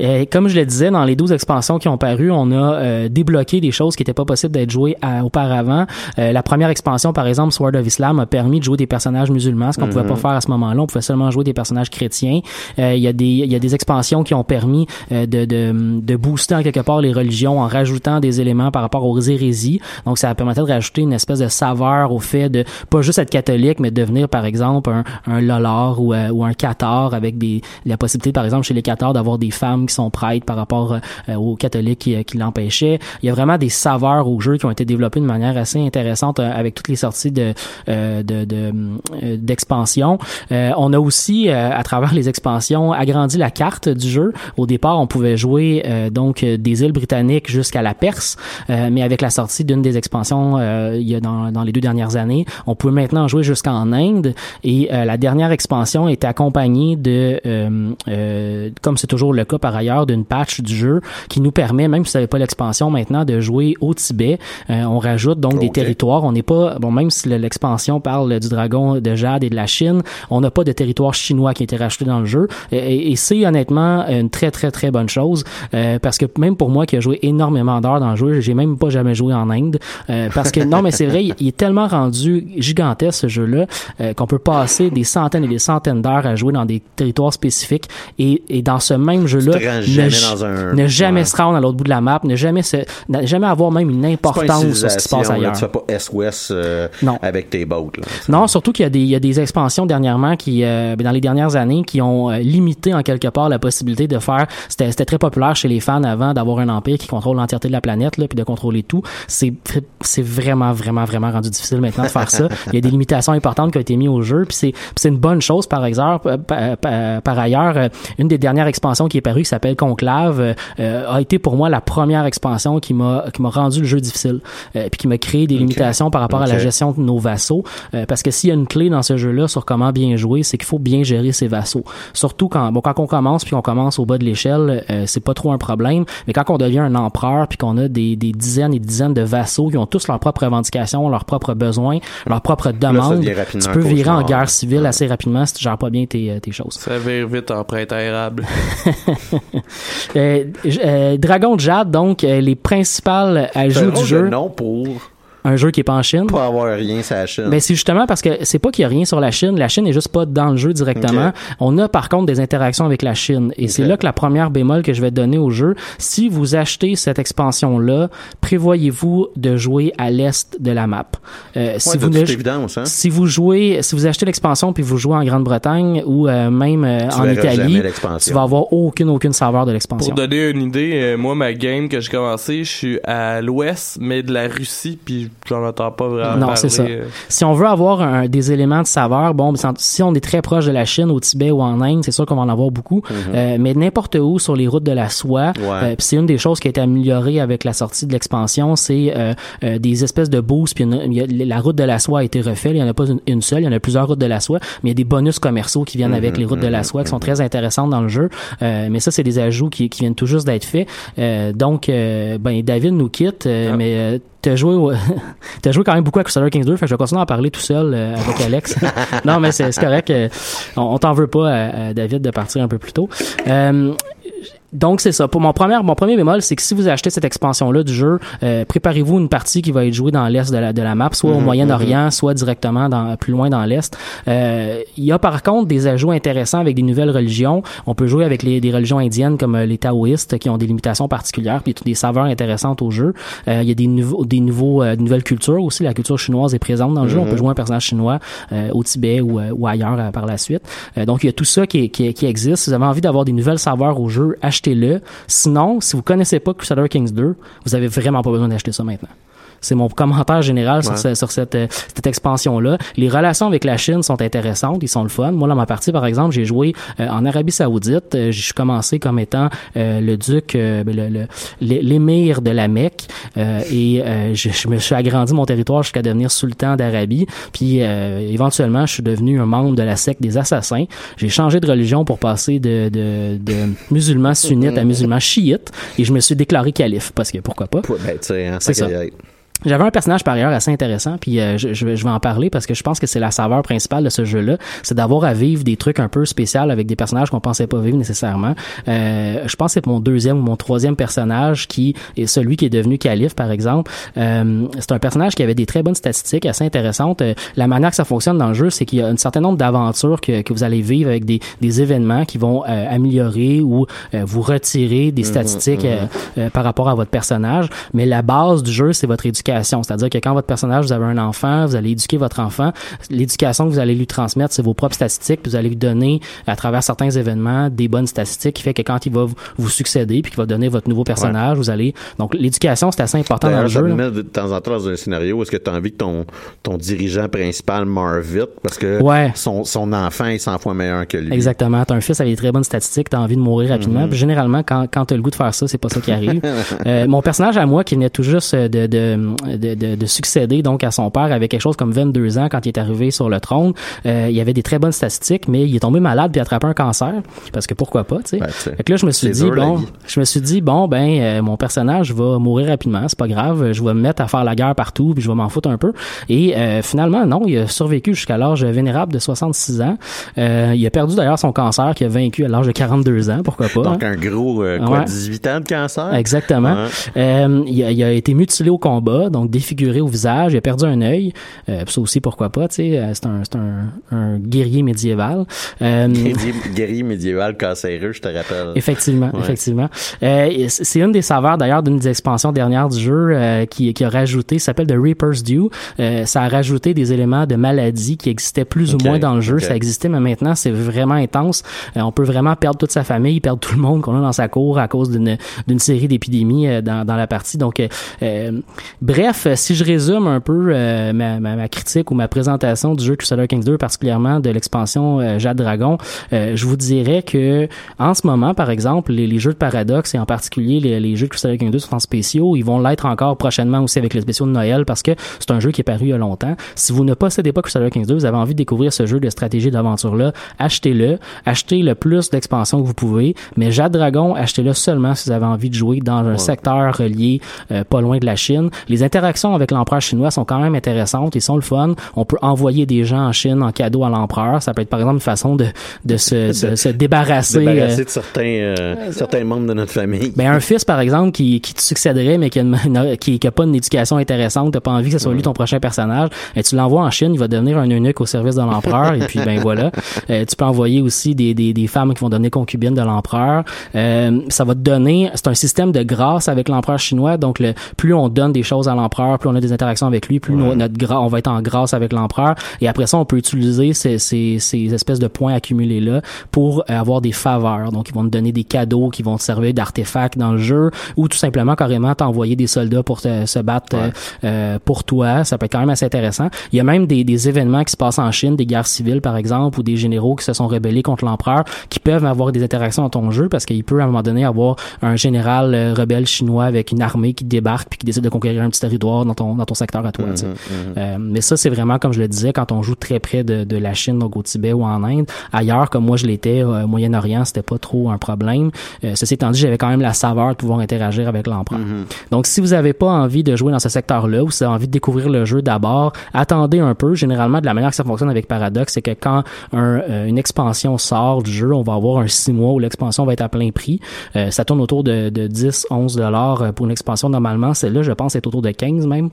Et comme je le disais, dans les 12 expansions qui ont paru, on a euh, débloqué des choses qui n'étaient pas possibles d'être jouées à- auparavant. Euh, la première expansion, par exemple, Sword of Islam, a permis de jouer des personnages musulmans, ce qu'on pouvait pas faire à ce moment-là. On pouvait seulement jouer des personnages chrétiens. Euh, Il y a des y a des expansions qui ont permis euh, de, de de booster en quelque part les religions en rajoutant des éléments par rapport aux hérésies. Donc ça permettait de rajouter une espèce de saveur au fait de pas juste être catholique, mais de devenir par exemple un, un lolard ou, euh, ou un cathare avec des la possibilité par exemple chez les cathares d'avoir des femmes qui sont prêtres par rapport euh, aux catholiques qui, qui l'empêchaient. Il y a vraiment des saveurs au jeu qui ont été développées de manière assez intéressante euh, avec toutes les sorties de euh, de de, euh, d'expansion. Euh, on a aussi euh, à travers les expansions agrandi la carte du jeu. Au départ, on pouvait jouer euh, donc euh, des îles britanniques jusqu'à la Perse, euh, mais avec la sortie d'une des expansions euh, il y a dans, dans les deux dernières années, on pouvait maintenant jouer jusqu'en Inde et euh, la dernière expansion était accompagnée de euh, euh, comme c'est toujours le cas par ailleurs d'une patch du jeu qui nous permet même si vous n'avez pas l'expansion maintenant de jouer au Tibet. Euh, on rajoute donc des territoires, on n'est pas bon même si le- l'expansion parle du dragon de Jade et de la Chine, on n'a pas de territoire chinois qui a été rajouté dans le jeu. Et, c'est honnêtement une très très très bonne chose euh, parce que même pour moi qui a joué énormément d'heures dans le jeu, j'ai même pas jamais joué en Inde euh, parce que non mais c'est vrai, il, il est tellement rendu gigantesque ce jeu-là euh, qu'on peut passer des centaines et des centaines d'heures à jouer dans des territoires spécifiques et, et dans ce même jeu-là, ne, jamais j- dans un- ne jamais ouais. se rendre à l'autre bout de la map, ne jamais se, ne jamais avoir même une une importance sur ce qui se passe là. ailleurs. Tu fais pas S-Ouest euh, Non. avec tes bottes. Là. Non, surtout qu'il y a des, il y a des expansions dernièrement qui, euh, ben, dans les dernières années, qui ont euh, limité en quelque part la possibilité de faire. C'était, très populaire chez les fans avant d'avoir un empire qui contrôle l'entièreté de la planète, là, puis de contrôler tout. C'est, vraiment, vraiment, vraiment rendu difficile maintenant de faire ça. Il y a des limitations importantes qui ont été mises au jeu, puis c'est, une bonne chose par exemple. euh, pa- pa- par ailleurs, une des dernières expansions qui qui est paru qui s'appelle Conclave euh, a été pour moi la première expansion qui m'a qui m'a rendu le jeu difficile euh, puis qui m'a créé des limitations par rapport à la gestion de nos vassaux euh, parce que s'il y a une clé dans ce jeu-là sur comment bien jouer, c'est qu'il faut bien gérer ses vassaux. Surtout quand bon quand on commence puis qu'on commence au bas de l'échelle, euh, c'est pas trop un problème, mais quand on devient un empereur puis qu'on a des, des dizaines et des dizaines de vassaux qui ont tous leurs propres revendications, leurs propres besoins, leurs propres demandes, tu peux virer en guerre civile assez rapidement si tu gères pas bien tes, euh, tes choses. Ça vire vite en printemps érable. Euh, euh, Dragon de Jade, donc, euh, les principales ajouts du jeu. Non pour Un jeu qui est pas en Chine. pas avoir rien sur la chaîne. Ben c'est justement parce que c'est pas qu'il y a rien sur la Chine, la Chine est juste pas dans le jeu directement. On a par contre des interactions avec la Chine et c'est là que la première bémol que je vais donner au jeu, si vous achetez cette expansion là, prévoyez-vous de jouer à l'est de la map. Euh, si Ouais, vous de ne évidence, hein. si vous jouez, si vous achetez l'expansion puis vous jouez en Grande-Bretagne ou euh, même euh, en Italie, jamais l'expansion. tu vas avoir aucune aucune saveur de Pour l'expansion. donner une idée, euh, moi, ma game que j'ai commencé, je suis à l'ouest, mais de la Russie, puis pas vraiment Non, c'est ça. euh. Si on veut avoir un- des éléments de saveur, bon, ben, si on est très proche de la Chine, au Tibet ou en Inde, c'est sûr qu'on va en avoir beaucoup. Euh, mais n'importe où sur les routes de la soie, Mhm. Ouais. euh, c'est une des choses qui a été améliorée avec la sortie de l'expansion, c'est euh, des espèces de boosts. Puis une- il y a- la route de la soie a été refaite. Il y en a pas une, une seule, il y en a plusieurs routes de la soie, mais il y a des bonus commerciaux qui viennent avec les routes de la soie qui sont très intéressantes dans le jeu. Euh, mais ça, c'est des ajouts qui, qui viennent tout juste d'être faits. Euh, donc, ben David nous quitte, euh, mais T'as joué, au- t'as joué quand même beaucoup à Crusader Kings 2, fait que je vais continuer à en parler tout seul euh, avec Alex. non, mais c'est c'est correct. euh, on on t'en veut pas, à, à David, de partir un peu plus tôt. Donc c'est ça. Pour mon premier, mon premier bémol, c'est que si vous achetez cette expansion-là du jeu, euh, préparez-vous une partie qui va être jouée dans l'est de la, de la map, soit au Moyen-Orient, soit directement dans, plus loin dans l'est. Euh, il y a par contre des ajouts intéressants avec des nouvelles religions. On peut jouer avec les, des religions indiennes comme euh, les taoïstes qui ont des limitations particulières, puis des saveurs intéressantes au jeu. Euh, il y a des nouveaux, des nouveaux, euh, nouvelles cultures aussi. La culture chinoise est présente dans le jeu. On peut jouer un personnage chinois euh, au Tibet ou, ou ailleurs par la suite. Euh, donc il y a tout ça qui, qui, qui existe. Si vous avez envie d'avoir des nouvelles saveurs au jeu, achetez-le. Sinon, si vous connaissez pas Crusader Kings 2, vous avez vraiment pas besoin d'acheter ça maintenant. C'est mon commentaire général sur, Ouais. ce- sur cette, euh, cette expansion-là. Les relations avec la Chine sont intéressantes, ils sont le fun. Moi, dans ma partie, par exemple, j'ai joué euh, en Arabie Saoudite. Euh, Je suis commencé comme étant euh, le duc, ben, le- le- l'é- l'émir de la Mecque. Et je, je me suis agrandi mon territoire jusqu'à devenir sultan d'Arabie. Puis éventuellement, je suis devenu un membre de la secte des assassins. J'ai changé de religion pour passer de, de, de musulman sunnite à musulman chiite. Et je me suis déclaré calife, parce que pourquoi pas? Ben, hein, C'est ça J'avais un personnage par ailleurs assez intéressant, puis euh, je, je vais- je vais en parler parce que je pense que c'est la saveur principale de ce jeu-là, c'est d'avoir à vivre des trucs un peu spéciaux avec des personnages qu'on pensait pas vivre nécessairement. Euh, je pense que c'est mon deuxième ou mon troisième personnage qui est celui qui est devenu calife, par exemple. Euh, c'est un personnage qui avait des très bonnes statistiques assez intéressantes. Euh, la manière que ça fonctionne dans le jeu, c'est qu'il y a un certain nombre d'aventures que, que vous allez vivre avec des, des événements qui vont euh, améliorer ou euh, vous retirer des statistiques euh, euh, par rapport à votre personnage. Mais la base du jeu, c'est votre éducation. C'est-à-dire que quand votre personnage, vous avez un enfant, vous allez éduquer votre enfant. L'éducation que vous allez lui transmettre, c'est vos propres statistiques. puis vous allez lui donner, à travers certains événements, des bonnes statistiques qui fait que quand il va vous, succéder puis qu'il va donner votre nouveau personnage, vous allez... Donc, l'éducation, c'est assez important dans le jeu. met de temps en temps dans un scénario où est-ce que tu as envie que ton, ton dirigeant principal meure vite parce que Ouais. son, son enfant est 100 fois meilleur que lui. Exactement. T'as un fils avec des très bonnes statistiques, t'as envie de mourir rapidement. Puis généralement, quand, quand t'as le goût de faire ça, c'est pas ça qui arrive. Euh, mon personnage à moi, qui venait tout juste de, de, de, de, de succéder donc à son père, avait quelque chose comme 22 ans quand il est arrivé sur le trône. Euh, il avait des très bonnes statistiques, mais il est tombé malade puis a attrapé un cancer. Parce que pourquoi pas, tu sais. Ben, Fait que là, je me suis dit, dur, bon, je me suis dit, bon, ben, euh, mon personnage va mourir rapidement, c'est pas grave, je vais me mettre à faire la guerre partout, puis je vais m'en foutre un peu. Et euh, finalement, non, il a survécu jusqu'à l'âge vénérable de 66 ans. Euh, il a perdu d'ailleurs son cancer, qui a vaincu à l'âge de 42 ans, pourquoi pas. Donc, hein. un gros, quoi, Ouais. 18 ans de cancer? Exactement. Ouais. Euh, il, a, il a été mutilé au combat, donc défiguré au visage. Il a perdu un œil. Euh, ça aussi, pourquoi pas, tu sais. euh, C'est un, c'est un, un guerrier médiéval. Euh, Guerrier, guerrier médiéval cancéreux, je te rappelle. Effectivement, Ouais. effectivement. Euh, c'est une des saveurs d'ailleurs d'une des expansions dernières du jeu euh, qui, qui a rajouté, ça s'appelle The Reaper's Due. Euh, ça a rajouté des éléments de maladie qui existaient plus ou moins dans le jeu. Ça existait, mais maintenant c'est vraiment intense. Euh, on peut vraiment perdre toute sa famille, perdre tout le monde qu'on a dans sa cour à cause d'une d'une série d'épidémies euh, dans, dans la partie. Donc, euh, bref, euh, si je résume un peu euh, ma, ma, ma, critique ou ma présentation du jeu Crusader Kings 2, particulièrement de l'expansion euh, Jade Dragon, je vous dirais que en ce moment, par exemple, les, les jeux de Paradox et en particulier les, les, jeux de Crusader Kings 2 sont en spéciaux. Ils vont l'être encore prochainement aussi avec les spéciaux de Noël parce que c'est un jeu qui est paru il y a longtemps. Si vous ne possédez pas Crusader Kings 2, vous avez envie de découvrir ce jeu de stratégie d'aventure-là, achetez-le. Achetez le plus d'expansions que vous pouvez. Mais Jade Dragon, achetez-le seulement si vous avez envie de jouer dans un secteur relié pas loin de la Chine. Les interactions avec l'empereur chinois sont quand même intéressantes, ils sont le fun. On peut envoyer des gens en Chine en cadeau à l'empereur. Ça peut être par exemple une façon de, de, se, de se débarrasser, débarrasser euh, de certains, euh, certains membres de notre famille. Ben, un fils, par exemple, qui, qui te succéderait, mais qui a, une, qui, qui a pas une éducation intéressante, t'as pas envie que ce soit lui ton prochain personnage, et tu l'envoies en Chine, il va devenir un eunuque au service de l'empereur, et puis ben voilà. Euh, tu peux envoyer aussi des, des, des femmes qui vont donner concubines de l'empereur. ça va te donner, c'est un système de grâce avec l'empereur chinois, donc le, plus on donne des choses à l'empereur, plus on a des interactions avec lui, plus notre gra on va être en grâce avec l'empereur. Et après ça, on peut utiliser ces, ces, ces espèces de points accumulés là pour euh, avoir des faveurs. Donc, ils vont te donner des cadeaux qui vont te servir d'artefacts dans le jeu, ou tout simplement carrément t'envoyer des soldats pour te, se battre euh, euh, pour toi. Ça peut être quand même assez intéressant. Il y a même des, des événements qui se passent en Chine, des guerres civiles par exemple, ou des généraux qui se sont rebellés contre l'empereur, qui peuvent avoir des interactions dans ton jeu parce qu'il peut à un moment donné avoir un général rebelle chinois avec une armée qui débarque puis qui décide de conquérir un petit territoire dans ton dans ton secteur à toi. Mm-hmm, mm-hmm. Euh, mais ça c'est vraiment comme je le disais quand on joue très près de, de la Chine donc au Tibet ou en Inde. Ailleurs comme moi je l'étais au Moyen-Orient c'était pas trop un problème. Euh, ceci étant dit j'avais quand même la saveur de pouvoir interagir avec l'empereur. Mm-hmm. Donc si vous avez pas envie de jouer dans ce secteur-là ou si vous avez envie de découvrir le jeu d'abord, attendez un peu. Généralement de la manière que ça fonctionne avec Paradox c'est que quand un, euh, une expansion sort du jeu on va avoir un six mois où l'expansion va être à plein prix. Euh, ça tourne autour de, de 10 11 dollars pour une expansion normalement. Celle-là je pense est autour de 15 même.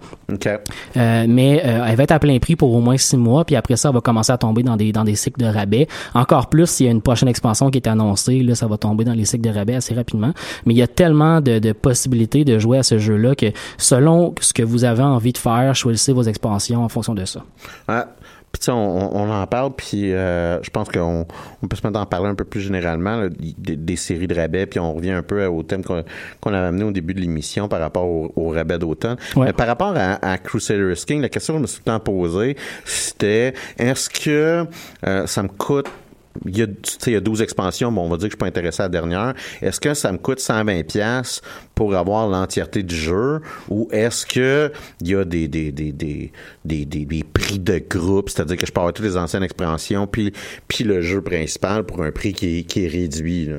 Euh, mais euh, elle va être à plein prix pour au moins 6 mois, puis après ça, elle va commencer à tomber dans des dans des cycles de rabais. Encore plus s'il y a une prochaine expansion qui est annoncée, là, ça va tomber dans les cycles de rabais assez rapidement. Mais il y a tellement de, de possibilités de jouer à ce jeu-là que selon ce que vous avez envie de faire, choisissez vos expansions en fonction de ça. Ah, puis on, on, en parle, puis euh, je pense qu'on on peut se mettre à en parler un peu plus généralement des, séries de rabais, puis on revient un peu au thème qu'on qu'on avait amené au début de l'émission par rapport au, au rabais d'automne. Mais par rapport à, à Crusader King, la question que je me suis tout le temps posée, c'était est-ce que euh, ça me coûte il y, a, il y a 12 expansions, bon, on va dire que je suis pas intéressé à la dernière. Est-ce que ça me coûte 120 pièces pour avoir l'entièreté du jeu ou est-ce que il y a des des, des, des, des, des, prix de groupe, c'est-à-dire que je peux avoir toutes les anciennes expansions puis, puis le jeu principal pour un prix qui est, qui est réduit?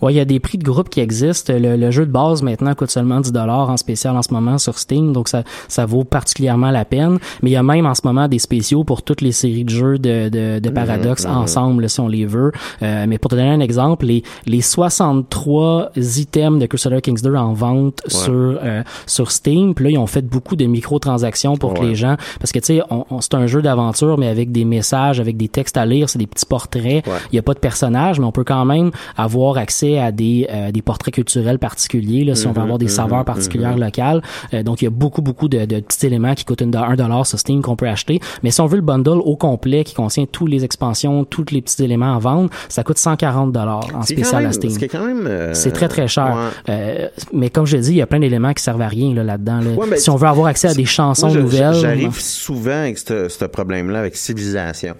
Oui, il y a des prix de groupe qui existent. Le, jeu de base maintenant coûte seulement 10 en spécial en ce moment sur Steam, donc ça, ça vaut particulièrement la peine. Mais il y a même en ce moment des spéciaux pour toutes les séries de jeux de, de, de Paradox mhm, mhm. ensemble, si on les veut. Euh, mais pour te donner un exemple, les, les 63 items de Crusader Kings 2 en vente sur euh, sur Steam. Puis là, ils ont fait beaucoup de microtransactions pour que les gens, parce que tu sais, on, c'est un jeu d'aventure, mais avec des messages, avec des textes à lire, c'est des petits portraits. Il y a pas de personnages, mais on peut quand même avoir accès à des euh, des portraits culturels particuliers, là, si on veut mm-hmm, avoir des mm-hmm, saveurs particulières mm-hmm. locales. Euh, donc, il y a beaucoup beaucoup de, de petits éléments qui coûtent un dollar sur Steam qu'on peut acheter. Mais si on veut le bundle au complet qui contient tous les expansions, tous les petits éléments à vendre, ça coûte 140 dollars en spécial à Steam. C'est très très cher. mais comme je dis, il y a plein d'éléments qui servent à rien là, là-dedans. si on veut avoir accès à des chansons nouvelles. J'arrive souvent avec ce problème-là, avec civilisation.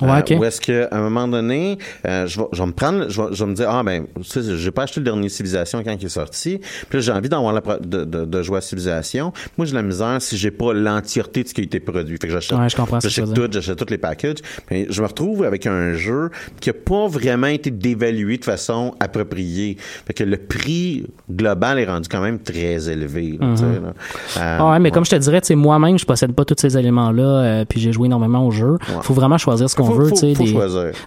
Ouais, euh, Où est-ce qu'à un moment donné, euh, je, vais, je vais me prendre, je vais, je vais me dire, ah ben, j'ai pas acheté le dernier Civilisation quand il est sorti. Puis là, j'ai envie d'avoir de, de, de, jouer à Civilisation. Moi, j'ai la misère si j'ai pas l'entièreté de ce qui a été produit. Fait que j'achète, ouais, je comprends j'achète tout, j'achète tous les packages. Mais je me retrouve avec un jeu qui a pas vraiment été dévalué de façon appropriée. Fait que le prix global est rendu quand même très élevé. Là, là. Euh, ouais, mais comme je te dirais, tu sais, moi-même, je possède pas tous ces éléments-là, euh, puis j'ai joué énormément au jeu. Faut vraiment choisir ce qu'on veut, tu sais, des,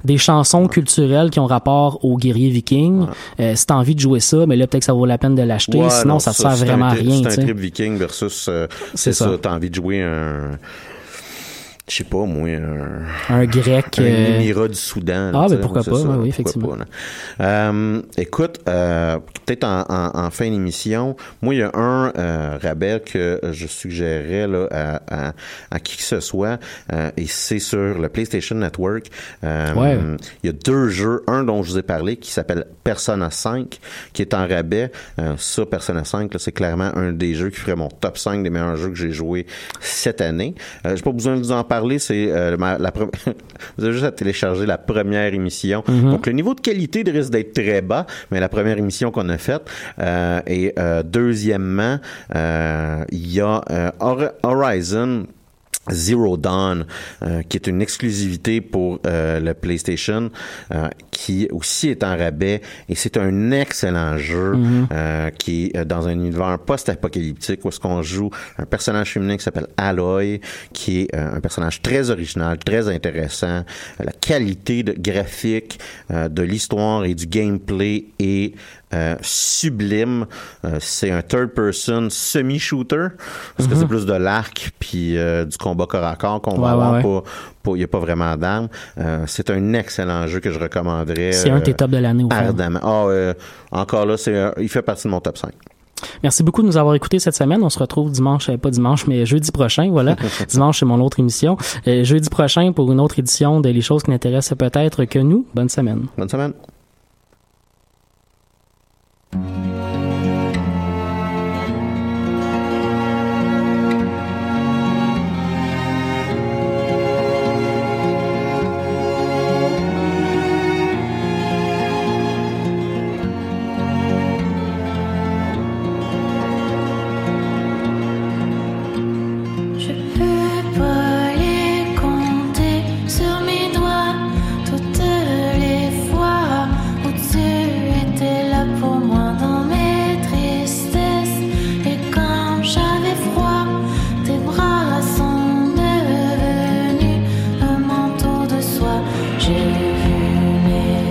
des, chansons culturelles qui ont rapport aux guerriers vikings. Euh, si t'as envie de jouer ça, mais là peut-être que ça vaut la peine de l'acheter, sinon ça, ça, sert vraiment à rien. C'est un trip viking versus, euh, c'est ça, t'as envie de jouer un je sais pas, moi, un, Un grec. un euh, émirat du Soudan. Ah, tu ben pourquoi pas, ça, oui, pourquoi effectivement. pas. Euh, écoute, euh, peut-être en, en- en fin d'émission, moi, il y a un euh, rabais que je suggérerais là, à, à- à qui que ce soit, et c'est sur le PlayStation Network. Ouais. Il y a deux jeux, un dont je vous ai parlé qui s'appelle Persona 5, qui est en rabais. Ça, Persona 5, là, c'est clairement un des jeux qui ferait mon top 5 des meilleurs jeux que j'ai joué cette année. J'ai pas besoin de vous en parler, c'est euh, la vous avez juste à télécharger la première émission. Donc le niveau de qualité risque d'être très bas, mais la première émission qu'on a faite. Euh, et euh, deuxièmement, il y a Hor- Horizon. Zero Dawn, euh, qui est une exclusivité pour euh, le PlayStation, euh, qui aussi est en rabais et c'est un excellent jeu euh, qui est dans un univers post-apocalyptique où est-ce qu'on joue un personnage féminin qui s'appelle Aloy, qui est un personnage très original, très intéressant. La qualité de graphique euh, de l'histoire et du gameplay est euh, sublime. Euh, c'est un third person semi-shooter parce que c'est plus de l'arc puis euh, du combat corps à corps qu'on Ouais, va avoir. ouais, il n'y a pas vraiment d'armes. C'est un excellent jeu que je recommanderais. C'est un de tes tops de l'année. Ardemment. Ah, encore là, c'est, il fait partie de mon top 5. Merci beaucoup de nous avoir écoutés cette semaine. On se retrouve dimanche, pas dimanche, mais jeudi prochain, voilà. dimanche, c'est mon autre émission. Jeudi prochain pour une autre édition de Les choses qui n'intéressent peut-être que nous. Bonne semaine. Bonne semaine. Música